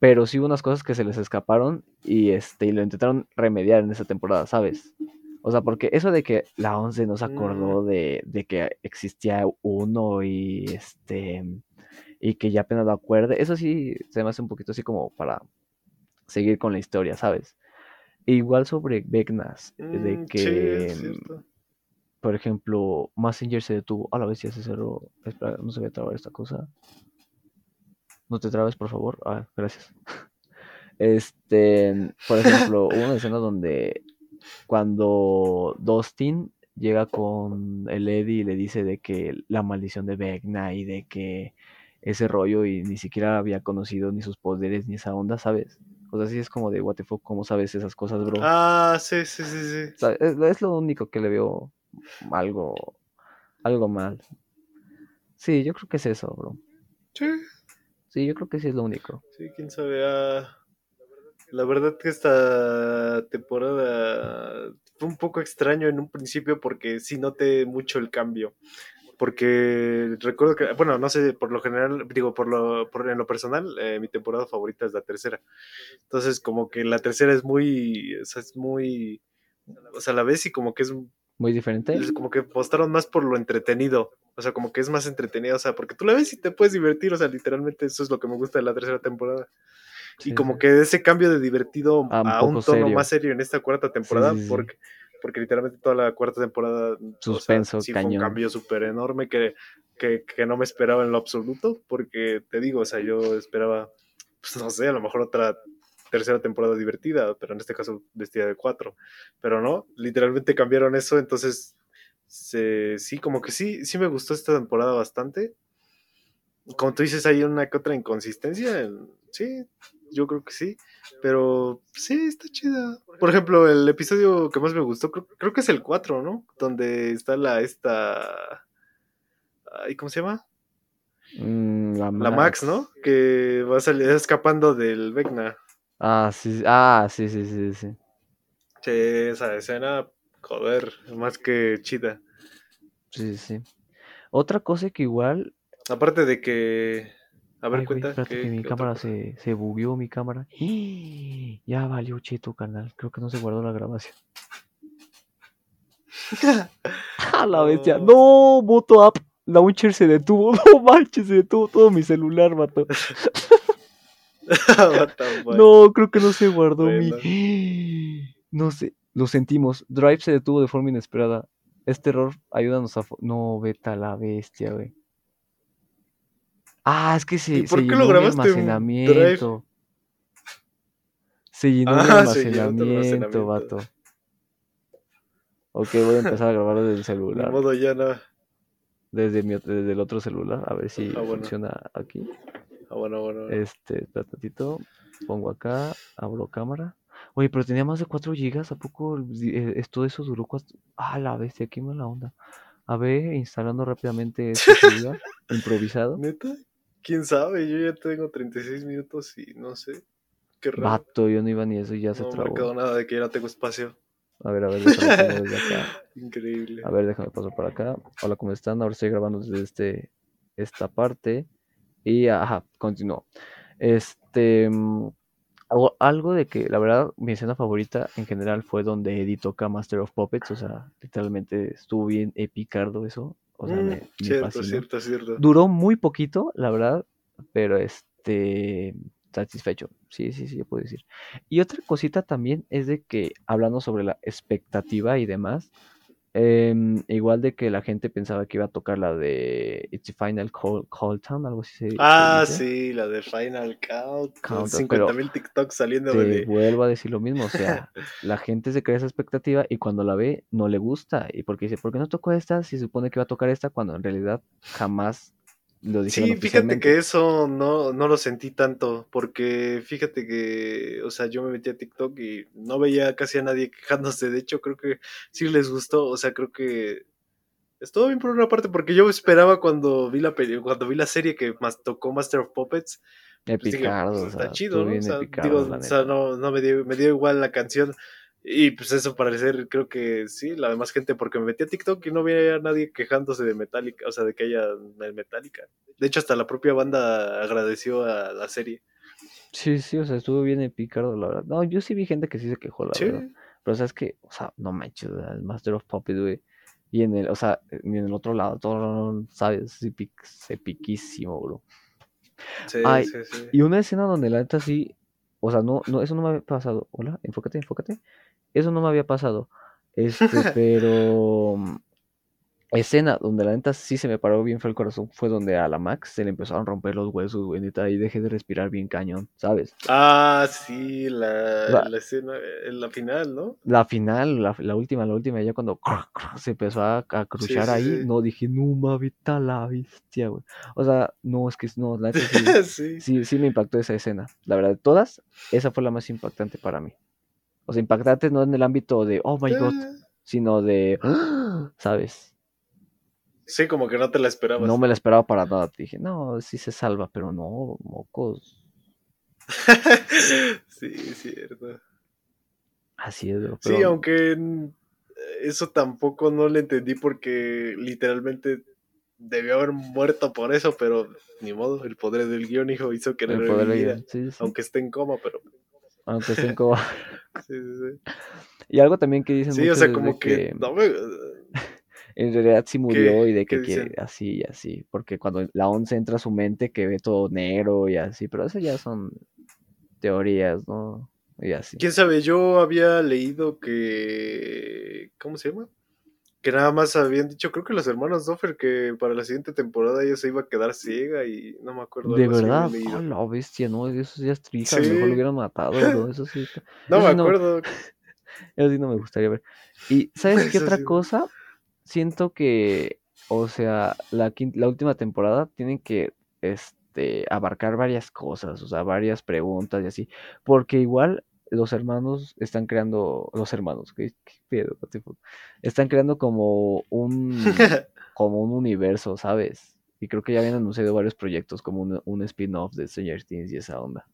pero sí hubo unas cosas que se les escaparon y este, y lo intentaron remediar en esa temporada, ¿sabes? O sea, porque eso de que la 11 no se acordó mm. de, de, que existía uno y este y que ya apenas lo acuerde, eso sí se me hace un poquito así como para seguir con la historia, ¿sabes? Igual sobre Vegnas, de mm, que por ejemplo, Messenger se detuvo. A la vez ya se cerró. Espera, no se ve trabar esta cosa. No te trabes, por favor. Ah, gracias. Este, por ejemplo, hubo una escena donde cuando Dustin llega con el Eddie y le dice de que la maldición de Vecna y de que ese rollo y ni siquiera había conocido ni sus poderes ni esa onda, ¿sabes? O sea, sí es como de what the fuck, ¿cómo sabes esas cosas, bro? Ah, sí, sí, sí, sí. es, lo único que le veo algo, algo mal. Sí, yo creo que es eso, bro. Sí. Sí, yo creo que sí es lo único. Sí, quién sabe. Ah, la verdad que esta temporada fue un poco extraño en un principio porque sí noté mucho el cambio. Porque recuerdo que, bueno, no sé, por lo general, digo, por lo, por, en lo personal, eh, mi temporada favorita es la tercera. Entonces, como que la tercera es muy, o sea, es muy, o sea, la ves y como que es muy diferente. como que apostaron más por lo entretenido. O sea, como que es más entretenido. O sea, porque tú la ves y te puedes divertir. O sea, literalmente eso es lo que me gusta de la tercera temporada. y como que ese cambio de divertido a, un, tono más serio en esta cuarta temporada. porque, porque literalmente toda la cuarta temporada. Suspenso, o fue un cambio súper enorme que, que, que no me esperaba en lo absoluto. Porque te digo, o sea, yo esperaba. Pues no sé, a lo mejor otra tercera temporada divertida, pero en este caso vestida de cuatro. Pero no, literalmente cambiaron eso, entonces sí, como que sí, sí me gustó esta temporada bastante. Como tú dices, hay una que otra inconsistencia, sí, yo creo que sí, pero sí, está chida. Por ejemplo, el episodio que más me gustó, creo, que es el 4, ¿no? Donde está la, esta... ¿Cómo se llama? Mm, la, Max. la, Max. ¿no? Que va a salir escapando del Vecna. Ah, sí, ah, sí, sí, sí, sí. Sí, esa escena, joder, más que chida. Sí, sí. Otra cosa que igual. Aparte de que. A ver, cuenta. que, mi cámara se, se bugueó, mi cámara. Ya valió cheto, canal. Creo que no se guardó la grabación. A la bestia. No, moto app. Launcher se detuvo. No manches, se detuvo todo mi celular, mato. no, creo que no se guardó mi. No sé, lo sentimos. Drive se detuvo de forma inesperada. Este error, ayúdanos a. No, vete a la bestia, güey. Ah, es que se, se llenó el almacenamiento. Se llenó el almacenamiento, vato. Ok, voy a empezar a grabar desde el celular. De modo ya no. Desde, mi, desde el otro celular, a ver si ah, funciona aquí. Ah, bueno, bueno. Este, tatito, pongo acá, abro cámara. Oye, pero tenía más de 4 gigas, ¿a poco eh, todo eso duró cuatro? Ah, la bestia, qué mala onda. A ver, instalando rápidamente este improvisado. ¿Neta? ¿Quién sabe? Yo ya tengo 36 minutos y no sé. Qué raro. Vato, yo no iba ni eso y ya se trabó. No me nada de que ya no tengo espacio. A ver, a ver, déjame desde acá. Increíble. A ver, déjame pasar por acá. Hola, ¿cómo están? Ahora estoy grabando desde este, esta parte. Y ajá, continuó. Este, mm, algo de que la verdad mi escena favorita en general fue donde Eddie toca Master of Puppets, o sea, literalmente estuvo bien epicardo eso. O sea, mm, cierto, cierto, cierto. Duró muy poquito, la verdad, pero este satisfecho. Sí, sí, sí, yo puedo decir. Y otra cosita también es de que hablando sobre la expectativa y demás, Em, igual de que la gente pensaba que iba a tocar la de It's the Final Call, Town, algo así. ah, sí, la de Final Count. 50.000 TikToks saliendo te vuelvo a decir lo mismo, o sea, la gente se crea esa expectativa y cuando la ve no le gusta. Y porque dice, ¿por qué no tocó esta? Si se supone que va a tocar esta, cuando en realidad jamás sí, fíjate que eso no, no lo sentí tanto, porque fíjate que, o sea, yo me metí a TikTok y no veía casi a nadie quejándose, de hecho creo que sí les gustó, o sea, creo que estuvo bien por una parte, porque yo esperaba cuando vi la cuando vi la serie que más tocó Master of Puppets, pues está chido, ¿no? O sea, no, no me, dio, me dio igual la canción, y pues eso parecer, creo que sí, la demás gente, porque me metí a TikTok y no veía a nadie quejándose de Metallica, o sea, de que haya Metallica. De hecho, hasta la propia banda agradeció a la serie. Sí, sí, o sea, estuvo bien épico, la verdad. No, yo sí vi gente que sí se quejó, la verdad. Pero sabes que, o sea, no manches, el Master of Puppets, güey. Y en el, o sea, ni en el otro lado, todo, ¿sabes? Es epiquísimo, bro. Sí, sí, sí. Y una escena donde la neta sí, o sea, no, no, eso no me había pasado. Hola, enfócate, enfócate. Eso no me había pasado. Este, pero mm, escena donde la neta sí se me paró bien fue el corazón fue donde a la Max se le empezaron a romper los huesos, güey, neta, y dejé de respirar bien cañón, ¿sabes? Ah, sí, la, la, escena, eh, la final, ¿no? La final, la, la, última, la última, ya cuando se empezó a, a cruzar ahí, no, dije, no, mavita la bestia, güey. O sea, no, es que no, la neta sí, sí, sí me impactó esa escena. La verdad, de todas, esa fue la más impactante para mí. O sea, impactante no en el ámbito de, oh my god, ah. sino de, ¿sabes? Sí, como que no te la esperabas. No me la esperaba para nada. Dije, no, sí se salva, pero no, mocos. sí, cierto. Así es, Sí, aunque eso tampoco no le entendí porque literalmente debió haber muerto por eso, pero ni modo, el poder del guion, hijo, hizo que el poder aunque esté en coma, pero aunque sí, sí, sí. Y algo también que dicen Sí, o sea, como que... en realidad sí murió y de que quiere así y así, porque cuando la once entra a su mente que ve todo negro y así, pero eso ya son teorías, ¿no? Y así. ¿Quién sabe? Yo había leído que... ¿Cómo se llama? Que nada más habían dicho, creo que los hermanos Doffer, que para la siguiente temporada ella se iba a quedar ciega y no me acuerdo. De verdad, oh, la bestia, no, eso ya es triste, mejor lo hubieran matado, ¿no? Eso sí. no me acuerdo. eso sí no me gustaría ver. Y, ¿sabes qué otra cosa? Siento que, o sea, la, la última temporada tienen que, este, abarcar varias cosas, o sea, varias preguntas y así, porque igual los hermanos están creando, los hermanos, ¿qué, pedo? Están creando como un, como un universo, ¿sabes? Y creo que ya habían anunciado varios proyectos, como un, un spin-off de Stranger Things y esa onda.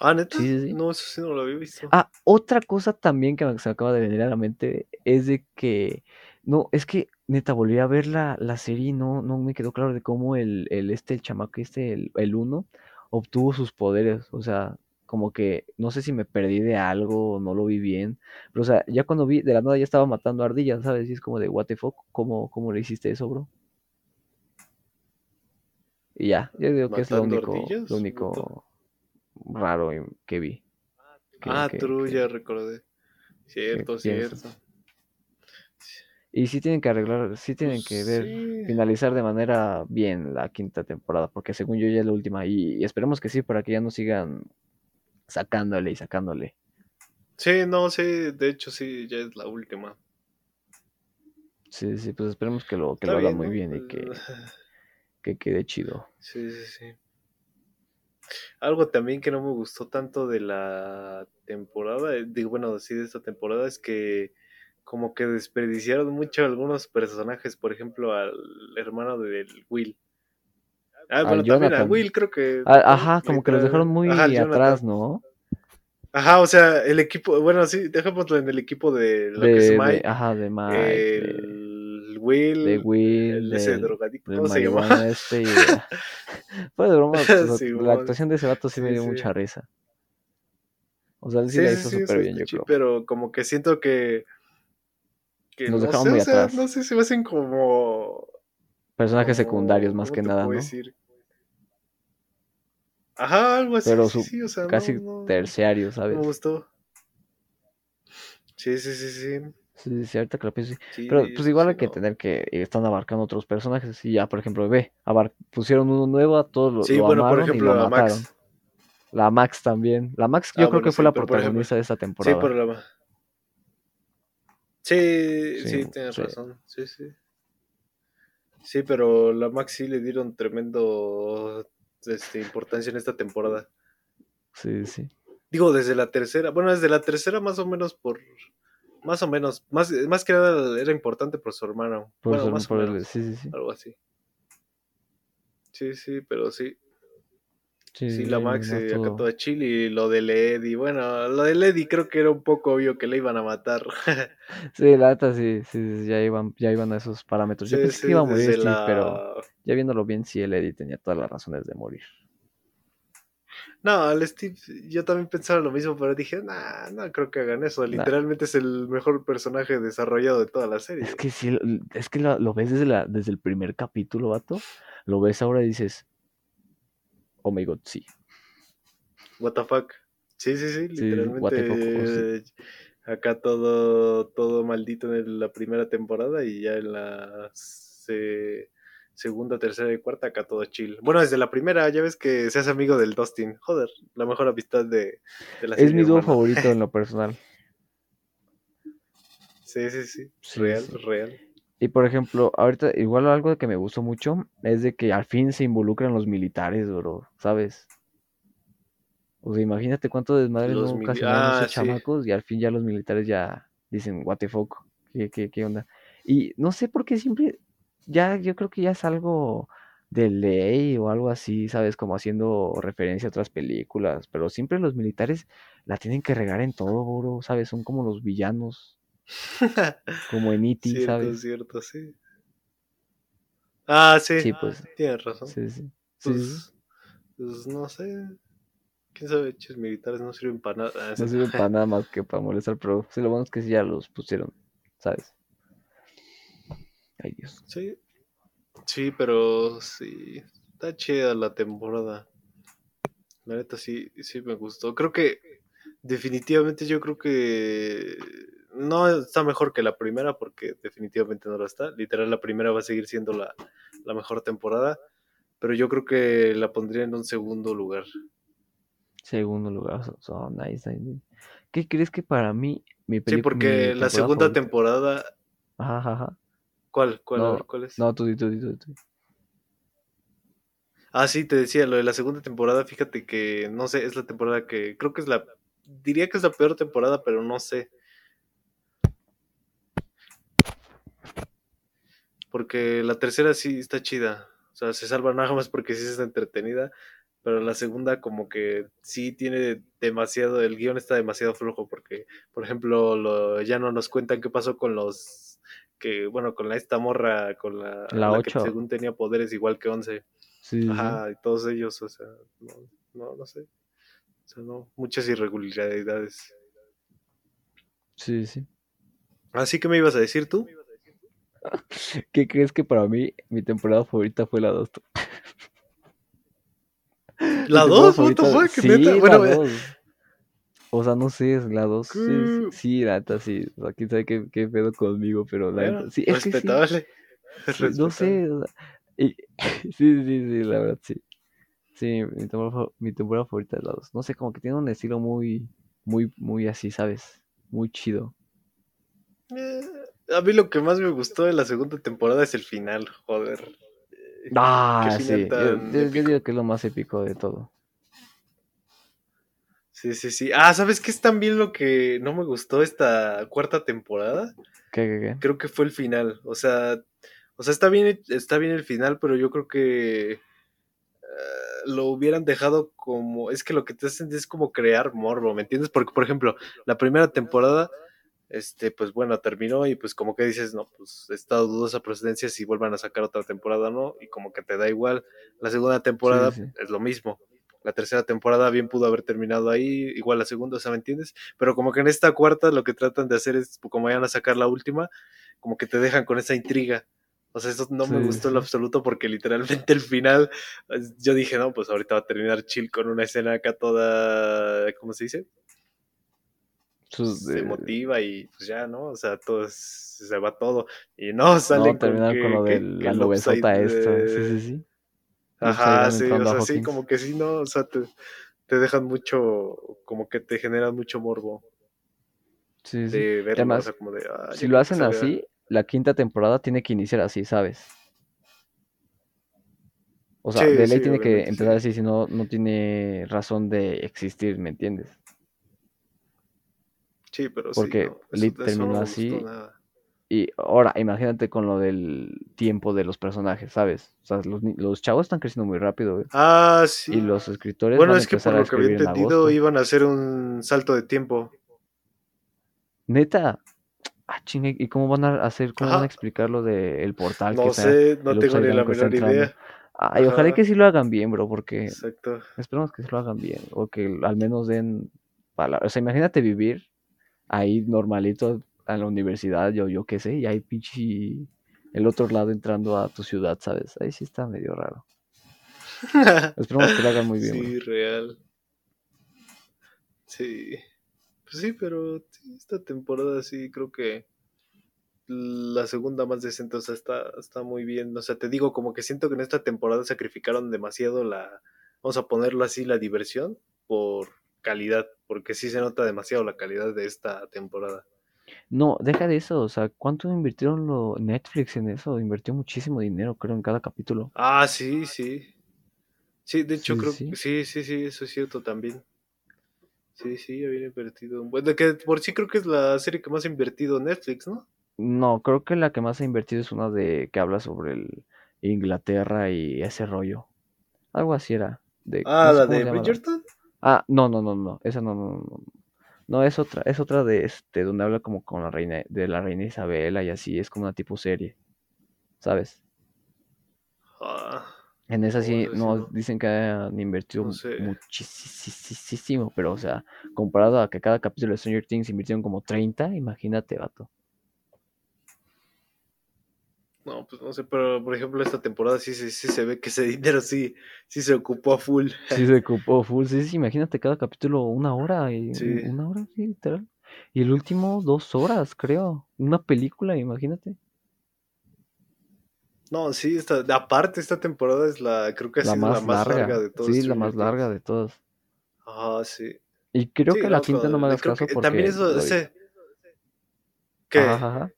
Ah, neta. No, eso sí no lo había visto. Ah, otra cosa también que se me acaba de venir a la mente es de que, no, es que neta volví a ver la, la serie y no, no me quedó claro de cómo el, el este, el chamaco este, el, el uno, obtuvo sus poderes. O sea, como que no sé si me perdí de algo o no lo vi bien. Pero, o sea, ya cuando vi, de la nada ya estaba matando ardillas, ¿sabes? Y es como de, what the fuck, ¿cómo, cómo le hiciste eso, bro? Y ya, yo digo que es lo único, lo único raro que vi. ah, true, ya recordé. Cierto, cierto. Y sí tienen que arreglar, sí tienen que ver, finalizar de manera bien la quinta temporada, porque según yo ya es la última, y, y esperemos que sí, para que ya no sigan sacándole y sacándole. Sí, no, sí, de hecho sí, ya es la última. Sí, sí, pues esperemos que lo, que lo haga muy bien y que, que quede chido. Sí, sí, sí. Algo también que no me gustó tanto de la temporada, eh, digo, bueno, sí, de esta temporada, es que como que desperdiciaron mucho algunos personajes, por ejemplo, al hermano del Will. Ah, bueno, también a Will creo que... ajá, como que los dejaron muy atrás, ¿no? Ajá, o sea, el equipo, bueno, sí, déjamoslo en el equipo de lo que es Mike. ajá, de Mike. El Will. De Will. ese drogadicto, ¿cómo se llama? Este Fue de broma, pues, la actuación de ese vato sí, me dio mucha risa. O sea, él sí, la hizo súper bien, yo creo. Pero como que siento que... que Nos dejamos muy atrás. no sé si me hacen como Personajes secundarios más que nada, ¿no? Decir? Ajá, algo así. Pero sí, casi terciario, ¿sabes? Me gustó. Sí, sí, sí, sí. Sí, sí, ahorita que lo pienso, sí. Pero pues igual hay que tener que están abarcando otros personajes. Y ya, por ejemplo, ve, pusieron uno nuevo, a todos lo, sí, bueno, por ejemplo, la Max. La Max también. La Max yo ah, creo que fue la protagonista de esta temporada. Sí, pero la... Sí, sí, tienes razón. Sí, sí. Sí, pero la Max sí le dieron tremendo este, importancia en esta temporada. Sí, sí. Digo, desde la tercera, bueno, desde la tercera más o menos por, más o menos, más, más que nada era importante por su hermano. bueno, más por sí, sí, sí. Algo así. Sí, sí, pero sí. Sí, la Max se acató a Chile y lo de Lady, bueno, lo de Lady creo que era un poco obvio que le iban a matar. sí, la neta sí, sí, ya iban, ya iban a esos parámetros. Yo pensé que iba a morir, sí, pero ya viéndolo bien, sí, el Eddie tenía todas las razones de morir. No, al Steve, yo también pensaba lo mismo, pero dije, nah, no creo que hagan eso. Literalmente es el mejor personaje desarrollado de toda la serie. Es que sí, es que lo, ves desde, la, desde el primer capítulo, vato. Lo ves ahora y dices, oh my god, sí. What the fuck. Sí, sí, sí, literalmente. acá todo, todo maldito en la primera temporada y ya en la segunda, tercera y cuarta, acá todo chill. Bueno, desde la primera, ya ves que seas amigo del Dustin. Joder, la mejor amistad de, la serie. Es mi dúo favorito en lo personal. Sí, sí, sí. Real, real. Y por ejemplo, ahorita, igual algo que me gustó mucho es de que al fin se involucran los militares, bro, ¿sabes? O sea, imagínate cuánto desmadre no ocasionaron esos ah, chamacos y al fin ya los militares ya dicen, what the fuck, ¿Qué, qué, qué onda? Y no sé por qué siempre ya yo creo que ya es algo de ley o algo así, ¿sabes? Como haciendo referencia a otras películas, pero siempre los militares la tienen que regar en todo, bro, ¿sabes? Son como los villanos. como en E.T., cierto, ¿sabes? Cierto, sí. Ah, sí. Sí, pues. Tienes razón. Sí, sí. Pues, pues, no sé. ¿Quién sabe? Hechos militares no sirven para nada. No sirven para nada más que para molestar, pero sí, lo bueno es que sí ya los pusieron, ¿sabes? Ay, Dios. Sí. Sí, pero sí. Está chida la temporada. La neta sí, sí me gustó. Creo que definitivamente yo creo que no está mejor que la primera porque definitivamente no lo está. Literal la primera va a seguir siendo la, mejor temporada, pero yo creo que la pondría en un segundo lugar. Segundo lugar, so, nice, ¿Qué crees que para mí mi película? Sí, porque la segunda temporada. Ajá, ajá. ¿Cuál? ¿Cuál, ¿Cuál es? No, tú, tú, tú, tú. Ah, sí, te decía, lo de la segunda temporada, fíjate que, no sé, es la temporada que, creo que es la, diría que es la peor temporada, pero no sé. Porque la tercera sí está chida, o sea, se salva nada más porque sí está entretenida, pero la segunda como que sí tiene demasiado, el guion está demasiado flojo porque, por ejemplo, lo, ya no nos cuentan qué pasó con los que, bueno, con la, esta morra, con la, la, que según tenía poderes igual que 11. Sí, Ajá, y todos ellos, o sea, no, no, no sé. O sea, no, muchas irregularidades. Sí, sí. Así que me ibas a decir tú. ¿Qué crees que para mí mi temporada favorita fue la 2? ¿La 2? Sí, Bueno, o sea, no sé, es la 2. Sí, sí, la neta, sí. O sea, quién sabe qué, qué pedo conmigo, pero la neta, sí. Es respetable. Que sí. No sé, o sea, y, sí, sí, sí, la verdad, sí. Sí, mi temporada, mi temporada favorita es la 2. No sé, como que tiene un estilo muy, muy, muy así, ¿sabes? Muy chido. Eh, a mí lo que más me gustó de la segunda temporada es el final, joder. Ah, sí. Yo, yo, digo que es lo más épico de todo. Sí, sí, sí. Ah, ¿sabes qué es también lo que no me gustó esta cuarta temporada? ¿Qué, qué, qué? Creo que fue el final. O sea, o sea, está bien, está bien el final, pero yo creo que eh, lo hubieran dejado como. Es que lo que te hacen es como crear morbo, ¿me entiendes? Porque, por ejemplo, la primera temporada, este, pues bueno, terminó y pues como que dices, no, pues está dudosa procedencia si vuelvan a sacar otra temporada, ¿no? Y como que te da igual. La segunda temporada es lo mismo la tercera temporada bien pudo haber terminado ahí, igual la segunda, o sea, ¿me entiendes? Pero como que en esta cuarta lo que tratan de hacer es, como vayan a sacar la última, como que te dejan con esa intriga. O sea, eso no me gustó en lo absoluto porque literalmente el final, yo dije, no, pues ahorita va a terminar chill con una escena acá toda, ¿cómo se dice? Se motiva y pues ya, ¿no? O sea, todo se va todo. Y no, salen no, con, con lo de la nubesota esta. Sí, sí, sí. Ajá, sí, o sea, sí, como que sí, ¿no? O sea, te, te dejan mucho, como que te generan mucho morbo. Sí, sí. De Además, como de, si lo hacen así, la quinta temporada tiene que iniciar así, ¿sabes? O sea, de ley tiene que empezar así, si no, no tiene razón de existir, ¿me entiendes? Sí, pero Porque sí, terminó así. Y ahora, imagínate con lo del tiempo de los personajes, ¿sabes? O sea, los, los chavos están creciendo muy rápido, Ah, sí. Y los escritores. Bueno, es que por lo que había entendido, iban a hacer un salto de tiempo. Neta. Ah, chingue, ¿y cómo van a hacer, cómo van a explicar lo del portal? No sé, no tengo ni la menor idea. Ay, ojalá que sí lo hagan bien, bro, porque. Exacto. Esperemos que sí lo hagan bien. O que al menos den palabras. O sea, imagínate vivir ahí normalito a la universidad, yo, yo qué sé, y hay pinche el otro lado entrando a tu ciudad, ¿sabes? Ahí sí está medio raro. Esperemos que lo hagan muy bien. Sí, real. Sí. Pues sí, pero esta temporada sí creo que la segunda más decente, o sea, está, está muy bien. O sea, te digo, como que siento que en esta temporada sacrificaron demasiado la, vamos a ponerlo así, la diversión por calidad, porque sí se nota demasiado la calidad de esta temporada. No, deja de eso, o sea, ¿cuánto invirtieron lo Netflix en eso? Invirtió muchísimo dinero, creo, en cada capítulo. Ah, sí, sí. Sí, de hecho creo que sí, sí, sí, eso es cierto también. Sí, sí, había invertido. Bueno, que por sí creo que es la serie que más ha invertido Netflix, ¿no? No, creo que la que más ha invertido es una de que habla sobre el Inglaterra y ese rollo. Algo así era. De, ah, la de Bridgerton. Ah, no, no, no, no, esa no, no, no. No, es otra, es otra de este, donde habla como con la reina, de la reina Isabela y así, es como una tipo serie, ¿sabes? Ah, en esa sí, no, dicen que han invertido muchísimo, pero o sea, comparado a que cada capítulo de Stranger Things invirtieron como 30, imagínate, vato. No, pues no sé, pero por ejemplo esta temporada sí, sí, sí se ve que ese dinero sí, sí se ocupó a full. Sí se ocupó a full, sí, sí, imagínate cada capítulo una hora, y, una hora, sí, literal. Y el último dos horas, creo. Una película, imagínate. No, sí, esta, aparte esta temporada es la, creo que ha la sido más la más larga, de todas. Sí, la más larga de todas. Ah, sí. Y creo que la quinta no me hagas caso porque... También eso, ese... ¿Qué?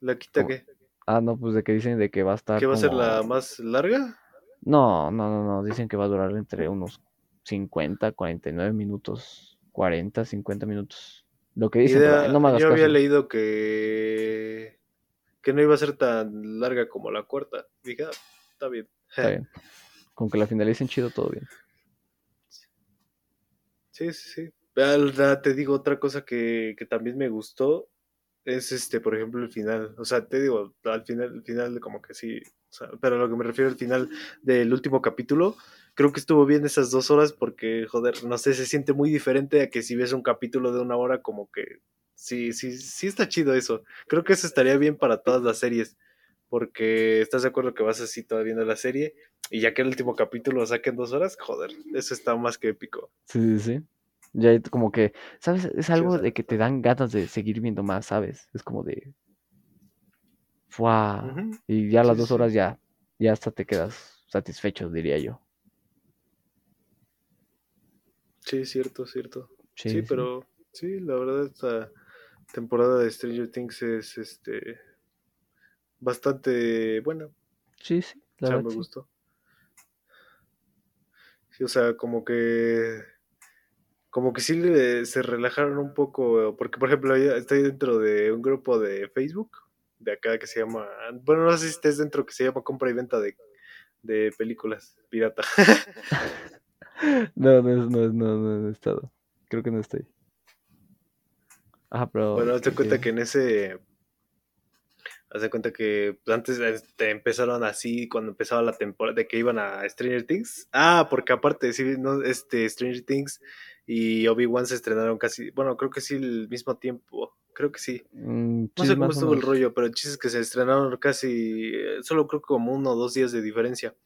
¿La quinta qué? Ah, no, pues de que dicen de que va a estar. ¿Que va a ser la más larga? No, no, no, no. Dicen que va a durar entre unos 50, 49 minutos, 40, 50 minutos. Lo que dicen, no me hagas Yo había leído que que no iba a ser tan larga como la cuarta. Dije, ah, está bien. Está bien. Con que la finalicen chido, todo bien. Sí, sí, sí. Te digo otra cosa que, que también me gustó es este, por ejemplo, el final. O sea, te digo, al final, el final como que sí. pero a lo que me refiero al final del último capítulo, creo que estuvo bien esas dos horas porque, joder, no sé, se siente muy diferente a que si ves un capítulo de una hora, como que sí, sí, sí está chido eso. Creo que eso estaría bien para todas las series. Porque estás de acuerdo que vas así todavía viendo la serie y ya que el último capítulo lo saquen dos horas, joder, eso está más que épico. Sí, sí, sí. Ya como que, ¿sabes? Es algo de que te dan ganas de seguir viendo más, ¿sabes? Es como de... ¡Fua! Y ya a las dos horas ya, ya hasta te quedas satisfecho, diría yo. Sí, cierto, cierto. Sí, pero sí, la verdad esta temporada de Stranger Things es este bastante buena. Sí, sí, la o sea, me gustó. Sí, o sea, como que como que sí se relajaron un poco, porque por ejemplo estoy dentro de un grupo de Facebook, de acá que se llama, bueno, no sé si estés dentro, que se llama compra y venta de, de películas pirata. no, no, no, no, no, he estado, creo que no estoy. Ah, pero... Bueno, hazte cuenta que en ese... Haz de cuenta que antes este, empezaron así cuando empezaba la temporada de que iban a Stranger Things. Ah, porque aparte, sí, no, este Stranger Things y Obi-Wan se estrenaron casi, bueno, creo que sí el mismo tiempo, creo que sí. Mm, no sé cómo estuvo el rollo, pero el chiste es que se estrenaron casi, eh, solo creo que como uno o dos días de diferencia.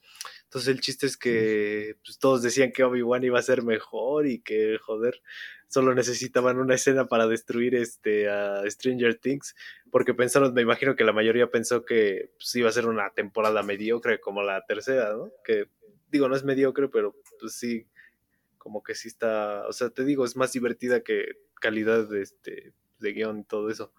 Entonces el chiste es que pues, todos decían que Obi-Wan iba a ser mejor y que, joder, solo necesitaban una escena para destruir este a Stranger Things, porque pensaron, me imagino que la mayoría pensó que pues, iba a ser una temporada mediocre como la tercera, ¿no? Que digo, no es mediocre, pero pues sí, como que sí está, o sea, te digo, es más divertida que calidad de, este, de guion y todo eso.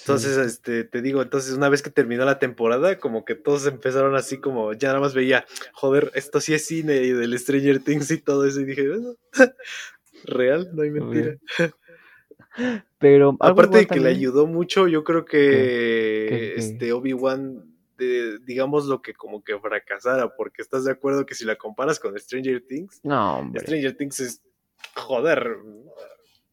Entonces, este, te digo, entonces una vez que terminó la temporada, como que todos empezaron así como, ya nada más veía, joder, esto sí es cine y del Stranger Things y todo eso, y dije, real, no hay mentira. Pero aparte de que le ayudó mucho, yo creo que este Obi-Wan digamos lo que como que fracasara, porque estás de acuerdo que si la comparas con Stranger Things, no, Stranger Things es joder,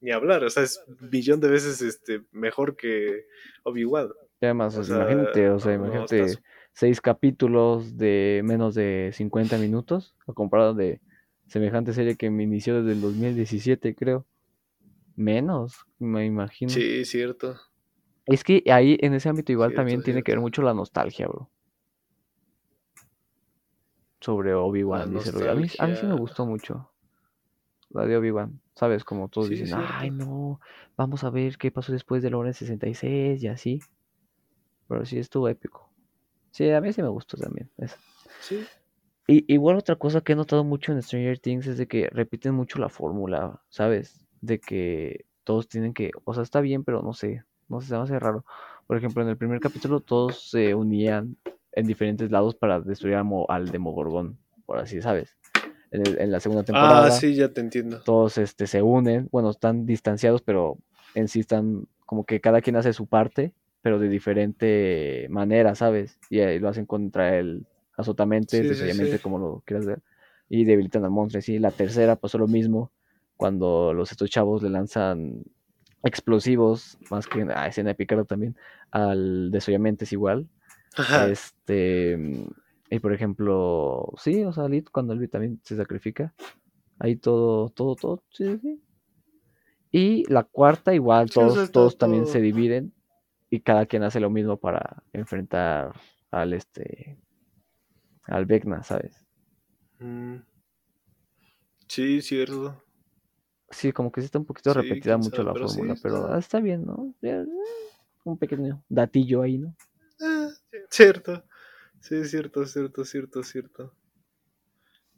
ni hablar, o sea, es billón de veces este mejor que Obi-Wan. además, imagínate, o sea, imagínate seis capítulos de menos de 50 minutos, a comparado de semejante serie que me inició desde el 2017, creo. Menos, me imagino. Sí, cierto. Es que ahí en ese ámbito igual también tiene que ver mucho la nostalgia, bro. Sobre Obi-Wan, dice a mí, a mí sí me gustó mucho. La de Obi-Wan. ¿Sabes? Como todos dicen, ay no, vamos a ver qué pasó después de la hora 66 y así. Pero sí estuvo épico. Sí, a mí sí me gustó también. Sí. Y igual otra cosa que he notado mucho en Stranger Things es de que repiten mucho la fórmula, ¿sabes? De que todos tienen que, o sea, está bien, pero no sé, no sé, se me hace raro. Por ejemplo, en el primer capítulo todos se unían en diferentes lados para destruir al Demogorgón, por así, ¿sabes? En, la segunda temporada. Ah, sí, ya te entiendo. Todos este, se unen, bueno, están distanciados, pero en sí están como que cada quien hace su parte, pero de diferente manera, ¿sabes? Y, ahí lo hacen contra el azotamente, sí, como lo quieras ver, y debilitan al monstruo. Sí, la tercera pasó lo mismo, cuando los estos chavos le lanzan explosivos, más que a escena de Picardo también, al desollamente es igual. Este, y por ejemplo, sí, o sea, cuando Elvi también se sacrifica, ahí todo, todo, todo, sí, sí. Y la cuarta, igual, todos, todos también se dividen y cada quien hace lo mismo para enfrentar al este, al Vecna, ¿sabes? Mm. Sí, cierto. Sí, como que sí está un poquito repetida mucho la fórmula, pero está bien, ¿no? Un pequeño datillo ahí, ¿no? Ah, cierto. Sí, cierto, cierto, cierto, cierto.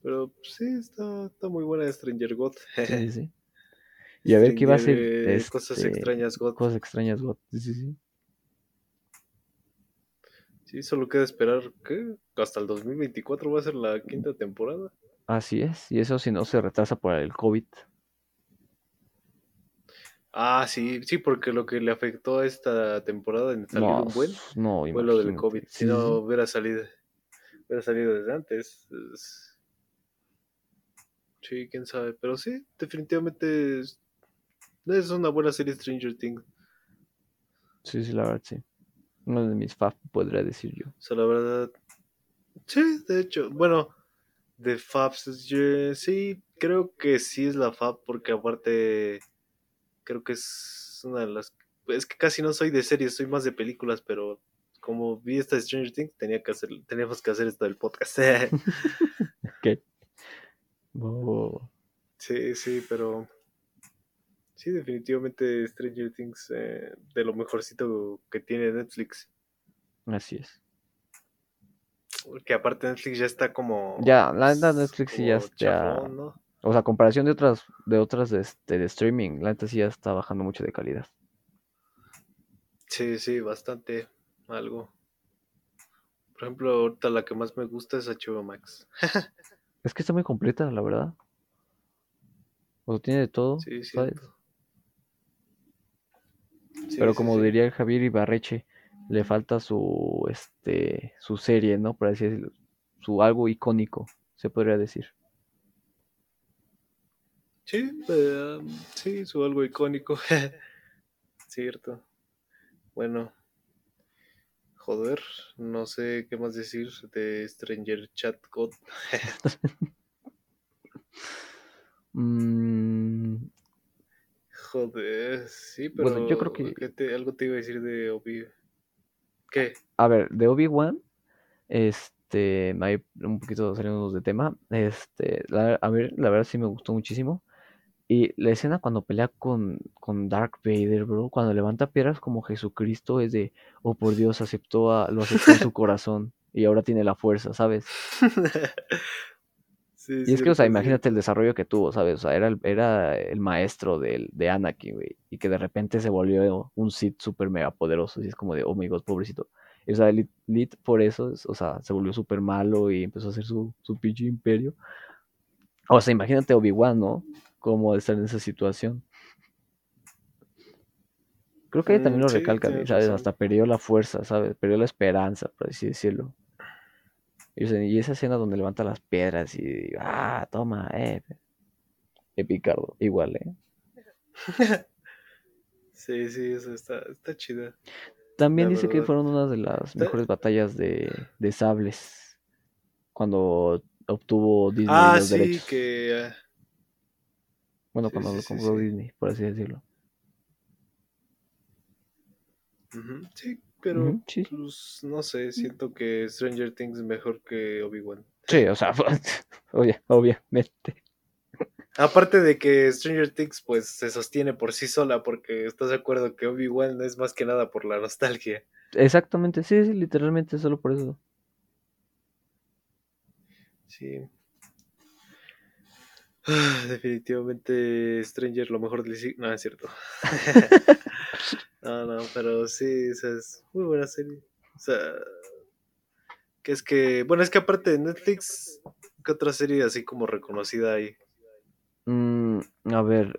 Pero sí, está, está muy buena Stranger God. Sí, sí. Y a ver qué va a ser. Este, cosas extrañas God. Cosas extrañas God. Sí, sí, sí. Sí, solo queda esperar que hasta el 2024 va a ser la quinta temporada. Así es, y eso si no se retrasa por el COVID. Ah, sí, sí, porque lo que le afectó a esta temporada en salir un buen no, fue lo del COVID. Si no hubiera salido, hubiera salido desde antes. Sí, quién sabe. Pero sí, definitivamente es, una buena serie Stranger Things. Sí, sí, la verdad, sí. Uno de mis faves, podría decir yo. O sea, la verdad. Sí, de hecho, bueno, de faves, sí, creo que sí es la fab, porque aparte creo que es una de las... Es que casi no soy de series, soy más de películas, pero como vi esta Stranger Things, tenía que hacer, teníamos que hacer esto del podcast. ok. Sí, sí, pero... Sí, definitivamente Stranger Things eh, de lo mejorcito que tiene Netflix. Así es. Porque aparte Netflix ya está como... Ya, la Netflix ya está... O sea, comparación de otras, de otras este, de streaming, la neta sí ya está bajando mucho de calidad. Sí, sí, bastante. Algo. Por ejemplo, ahorita la que más me gusta es HBO Max. es que está muy completa, la verdad. O tiene de todo. Sí, sí. Pero como diría Javier Ibarreche, le falta su este su serie, ¿no? Por así decirlo, su algo icónico, se podría decir. Sí, eh, sí, su algo icónico. Cierto. Bueno, joder, no sé qué más decir de Stranger Chat God. Mm. Joder, sí, pero bueno, yo creo que algo te iba a decir de Obi. ¿Qué? A ver, de Obi-Wan, este este, hay un poquito saliendo de tema. Este, a ver, la verdad sí me gustó muchísimo. Y la escena cuando pelea con, con Dark Vader, bro, cuando levanta piedras como Jesucristo, es de, oh por Dios, aceptó a, lo aceptó en su corazón y ahora tiene la fuerza, ¿sabes? y es que, o sea, imagínate el desarrollo que tuvo, ¿sabes? O sea, era el, era el maestro de, de Anakin, güey, y que de repente se volvió un Sith súper mega poderoso, y es como de, oh my god, pobrecito. Y, o sea, Lit, por eso, o sea, se volvió súper malo y empezó a hacer su, su pinche imperio. O sea, imagínate Obi-Wan, ¿no? Cómo estar en esa situación. Creo que también lo mm, recalca, ¿sabes? Hasta perdió la fuerza, ¿sabes? Perdió la esperanza, por así decirlo. Y esa escena donde levanta las piedras y ah, toma, eh. Epicardo, igual, eh. sí, sí, eso está, está chido. También dice que fueron una de las mejores batallas de, de sables. Cuando obtuvo Disney ah, los sí, que. Ah, bueno, cuando lo compró Disney, por así decirlo. Sí, pero pues, no sé, siento que Stranger Things es mejor que Obi-Wan. Sí, o sea, obviamente. Aparte de que Stranger Things pues se sostiene por sí sola porque estás de acuerdo que Obi-Wan es más que nada por la nostalgia. Exactamente, sí, sí, literalmente solo por eso. Sí. Ah, definitivamente Stranger lo mejor de No, es cierto. no, no, pero sí, es muy buena serie. O sea, que es que, bueno, es que aparte de Netflix, ¿qué otra serie así como reconocida hay? Mm, a ver,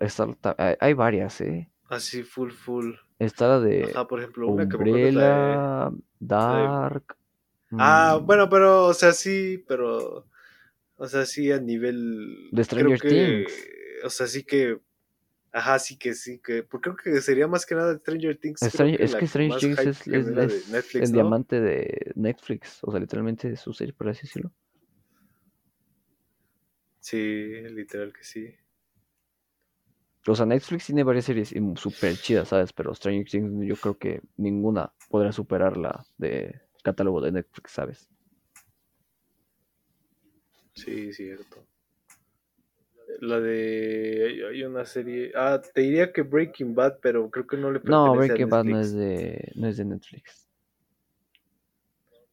hay, varias, ¿eh? Así, full, full. Está la de Ah, por ejemplo, una Umbrella, Dark. Ah, mm. bueno, pero, o sea, sí, pero o sea, sí a nivel... De Stranger Things. O sea, sí que... Ajá, sí que sí que... Porque creo que sería más que nada Stranger Things. es que Stranger Things es, el diamante de Netflix. O sea, literalmente es su serie, por así decirlo. Sí, literal que sí. O sea, Netflix tiene varias series súper chidas, ¿sabes? Pero Stranger Things yo creo que ninguna podrá superarla de catálogo de Netflix, ¿sabes? Sí, cierto. La de. Hay una serie. Ah, te diría que Breaking Bad, pero creo que no le pertenece No, Breaking Bad no es, de, no es de Netflix.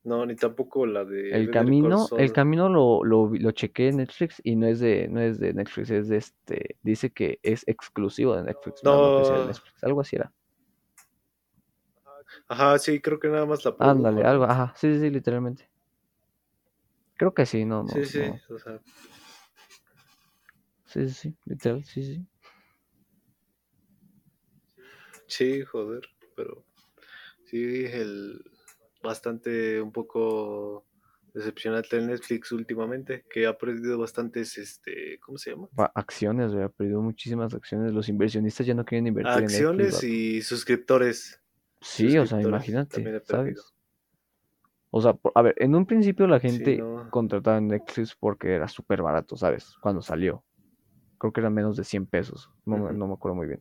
No, ni tampoco la de. El camino, el camino lo, lo, lo chequé en Netflix y no es de, no es de Netflix, es de este. Dice que es exclusivo de Netflix. No, algo así era. Ajá, sí, creo que nada más la Ándale, algo, ajá, sí, sí, literalmente. Creo que sí, no, no. Sí, sí, o sea. Sí, sí, literal, sí, sí. Sí, joder, pero sí, el bastante un poco decepcionante el Netflix últimamente, que ha perdido bastantes, este, ¿cómo se llama? Acciones, ha perdido muchísimas acciones. Los inversionistas ya no quieren invertir acciones en Acciones y suscriptores. Sí, o sea, imagínate, ¿sabes? O sea, a ver, en un principio la gente contrataba Netflix porque era súper barato, ¿sabes? Cuando salió. Creo que eran menos de 100 pesos. No, me acuerdo muy bien.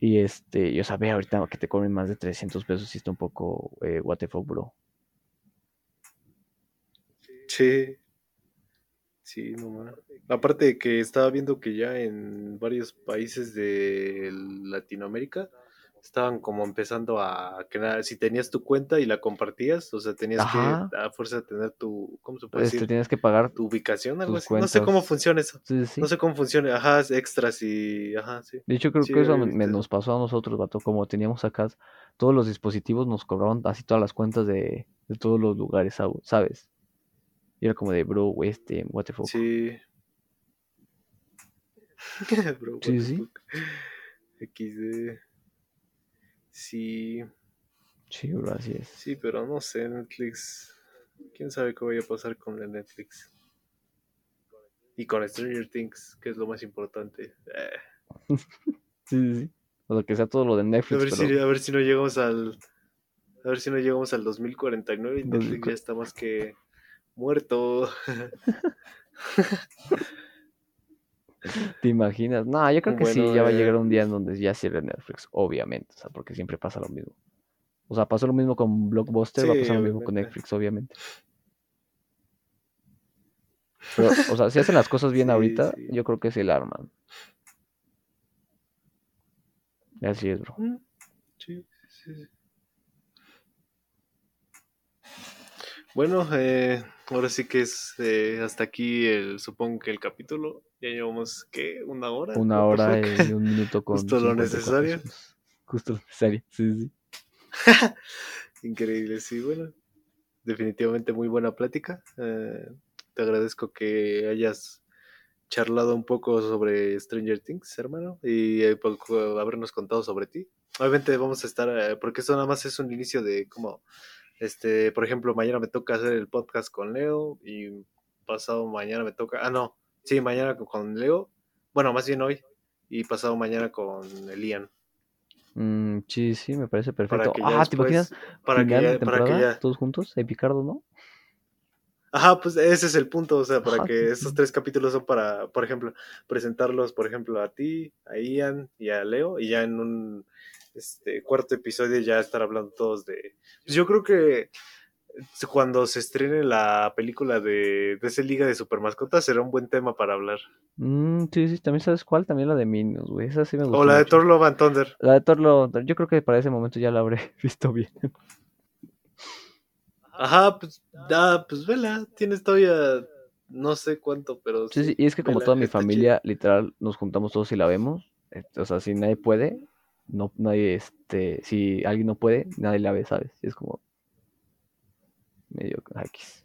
Y este, yo sabía ahorita que te cobren más de 300 pesos y está un poco eh, what the fuck, bro. Sí. Sí, no Aparte de que estaba viendo que ya en varios países de Latinoamérica estaban como empezando a que nada, si tenías tu cuenta y la compartías, o sea, tenías que a fuerza tener tu, ¿cómo se puede este, decir? Tienes que pagar tu ubicación, algo así. No sé cómo funciona eso. No sé cómo funciona, ajá, extras y, ajá, sí. De hecho, creo que eso nos pasó a nosotros, vato, como teníamos acá todos los dispositivos nos cobraban así todas las cuentas de, de todos los lugares, ¿sabes? Y era como de, bro, este, what the fuck. Sí. bro, sí, sí. XD. Sí. Sí, gracias. Sí, pero no sé, Netflix. ¿Quién sabe qué vaya a pasar con el Netflix? Y con Stranger Things, que es lo más importante. sí, sí, sí. O sea, que sea todo lo de Netflix. A ver, si, a ver si no llegamos al. A ver si no llegamos al 2049 y Netflix ya está más que muerto. ¿Te imaginas? No, yo creo que sí, ya va a llegar eh, un día en donde ya cierre Netflix, obviamente, o sea, porque siempre pasa lo mismo. O sea, pasó lo mismo con Blockbuster, va a pasar lo mismo con Netflix, obviamente. Pero, o sea, si hacen las cosas bien ahorita, yo creo que sí la arman. Así es, bro. Mm, sí, sí, sí. Bueno, eh, ahora sí que es eh, hasta aquí, el, supongo que el capítulo. Ya llevamos, ¿qué? ¿Una hora? Una hora y un minuto con. Justo lo necesario. Justo lo necesario, sí, sí. Increíble, sí, bueno. Definitivamente muy buena plática. Eh, te agradezco que hayas charlado un poco sobre Stranger Things, hermano, y eh, por habernos contado sobre ti. Obviamente vamos a estar, eh, porque esto nada más es un inicio de como, este, por ejemplo, mañana me toca hacer el podcast con Leo y pasado mañana me toca, ah, no, sí, mañana con Leo, bueno, más bien hoy, y pasado mañana con Elian. Mm, sí, sí, me parece perfecto. Ah, ¿te imaginas? Para que, para que ya... todos juntos, Epicardo, ¿no? Ajá, pues ese es el punto, o sea, para que estos tres capítulos son para, por ejemplo, presentarlos, por ejemplo, a ti, a Ian y a Leo, y ya en un este, cuarto episodio ya estar hablando todos de... Pues yo creo que cuando se estrene la película de, de esa liga de supermascotas será un buen tema para hablar. Mm, sí, sí, también sabes cuál, también la de Minions, güey, esa sí me gusta. O la de Thor Love and Thunder. La de Thor Love yo creo que para ese momento ya la habré visto bien. Ajá, pues, ah, pues vela, tienes todavía no sé cuánto, pero... Sí, sí, y es que como toda mi familia, literal, nos juntamos todos y la vemos, este, o sea, si nadie puede, no, nadie, este, si alguien no puede, nadie la ve, ¿sabes? Y es como medio X.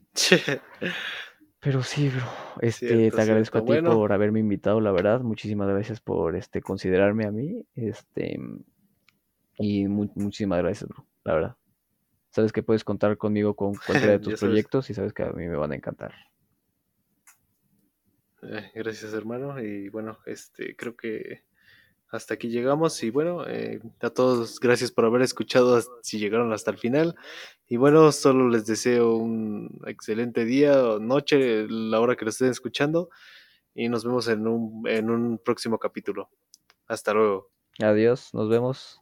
Pero sí, bro, este, te agradezco a ti por haberme invitado, la verdad, muchísimas gracias por, este, considerarme a mí, este, y muchísimas gracias, bro, la verdad. Sabes que puedes contar conmigo con cualquiera de tus proyectos y sabes que a mí me van a encantar. Eh, gracias, hermano. Y bueno, este creo que hasta aquí llegamos. Y bueno, eh, a todos, gracias por haber escuchado si llegaron hasta el final. Y bueno, solo les deseo un excelente día o noche, la hora que lo estén escuchando. Y nos vemos en un, en un próximo capítulo. Hasta luego. Adiós, nos vemos.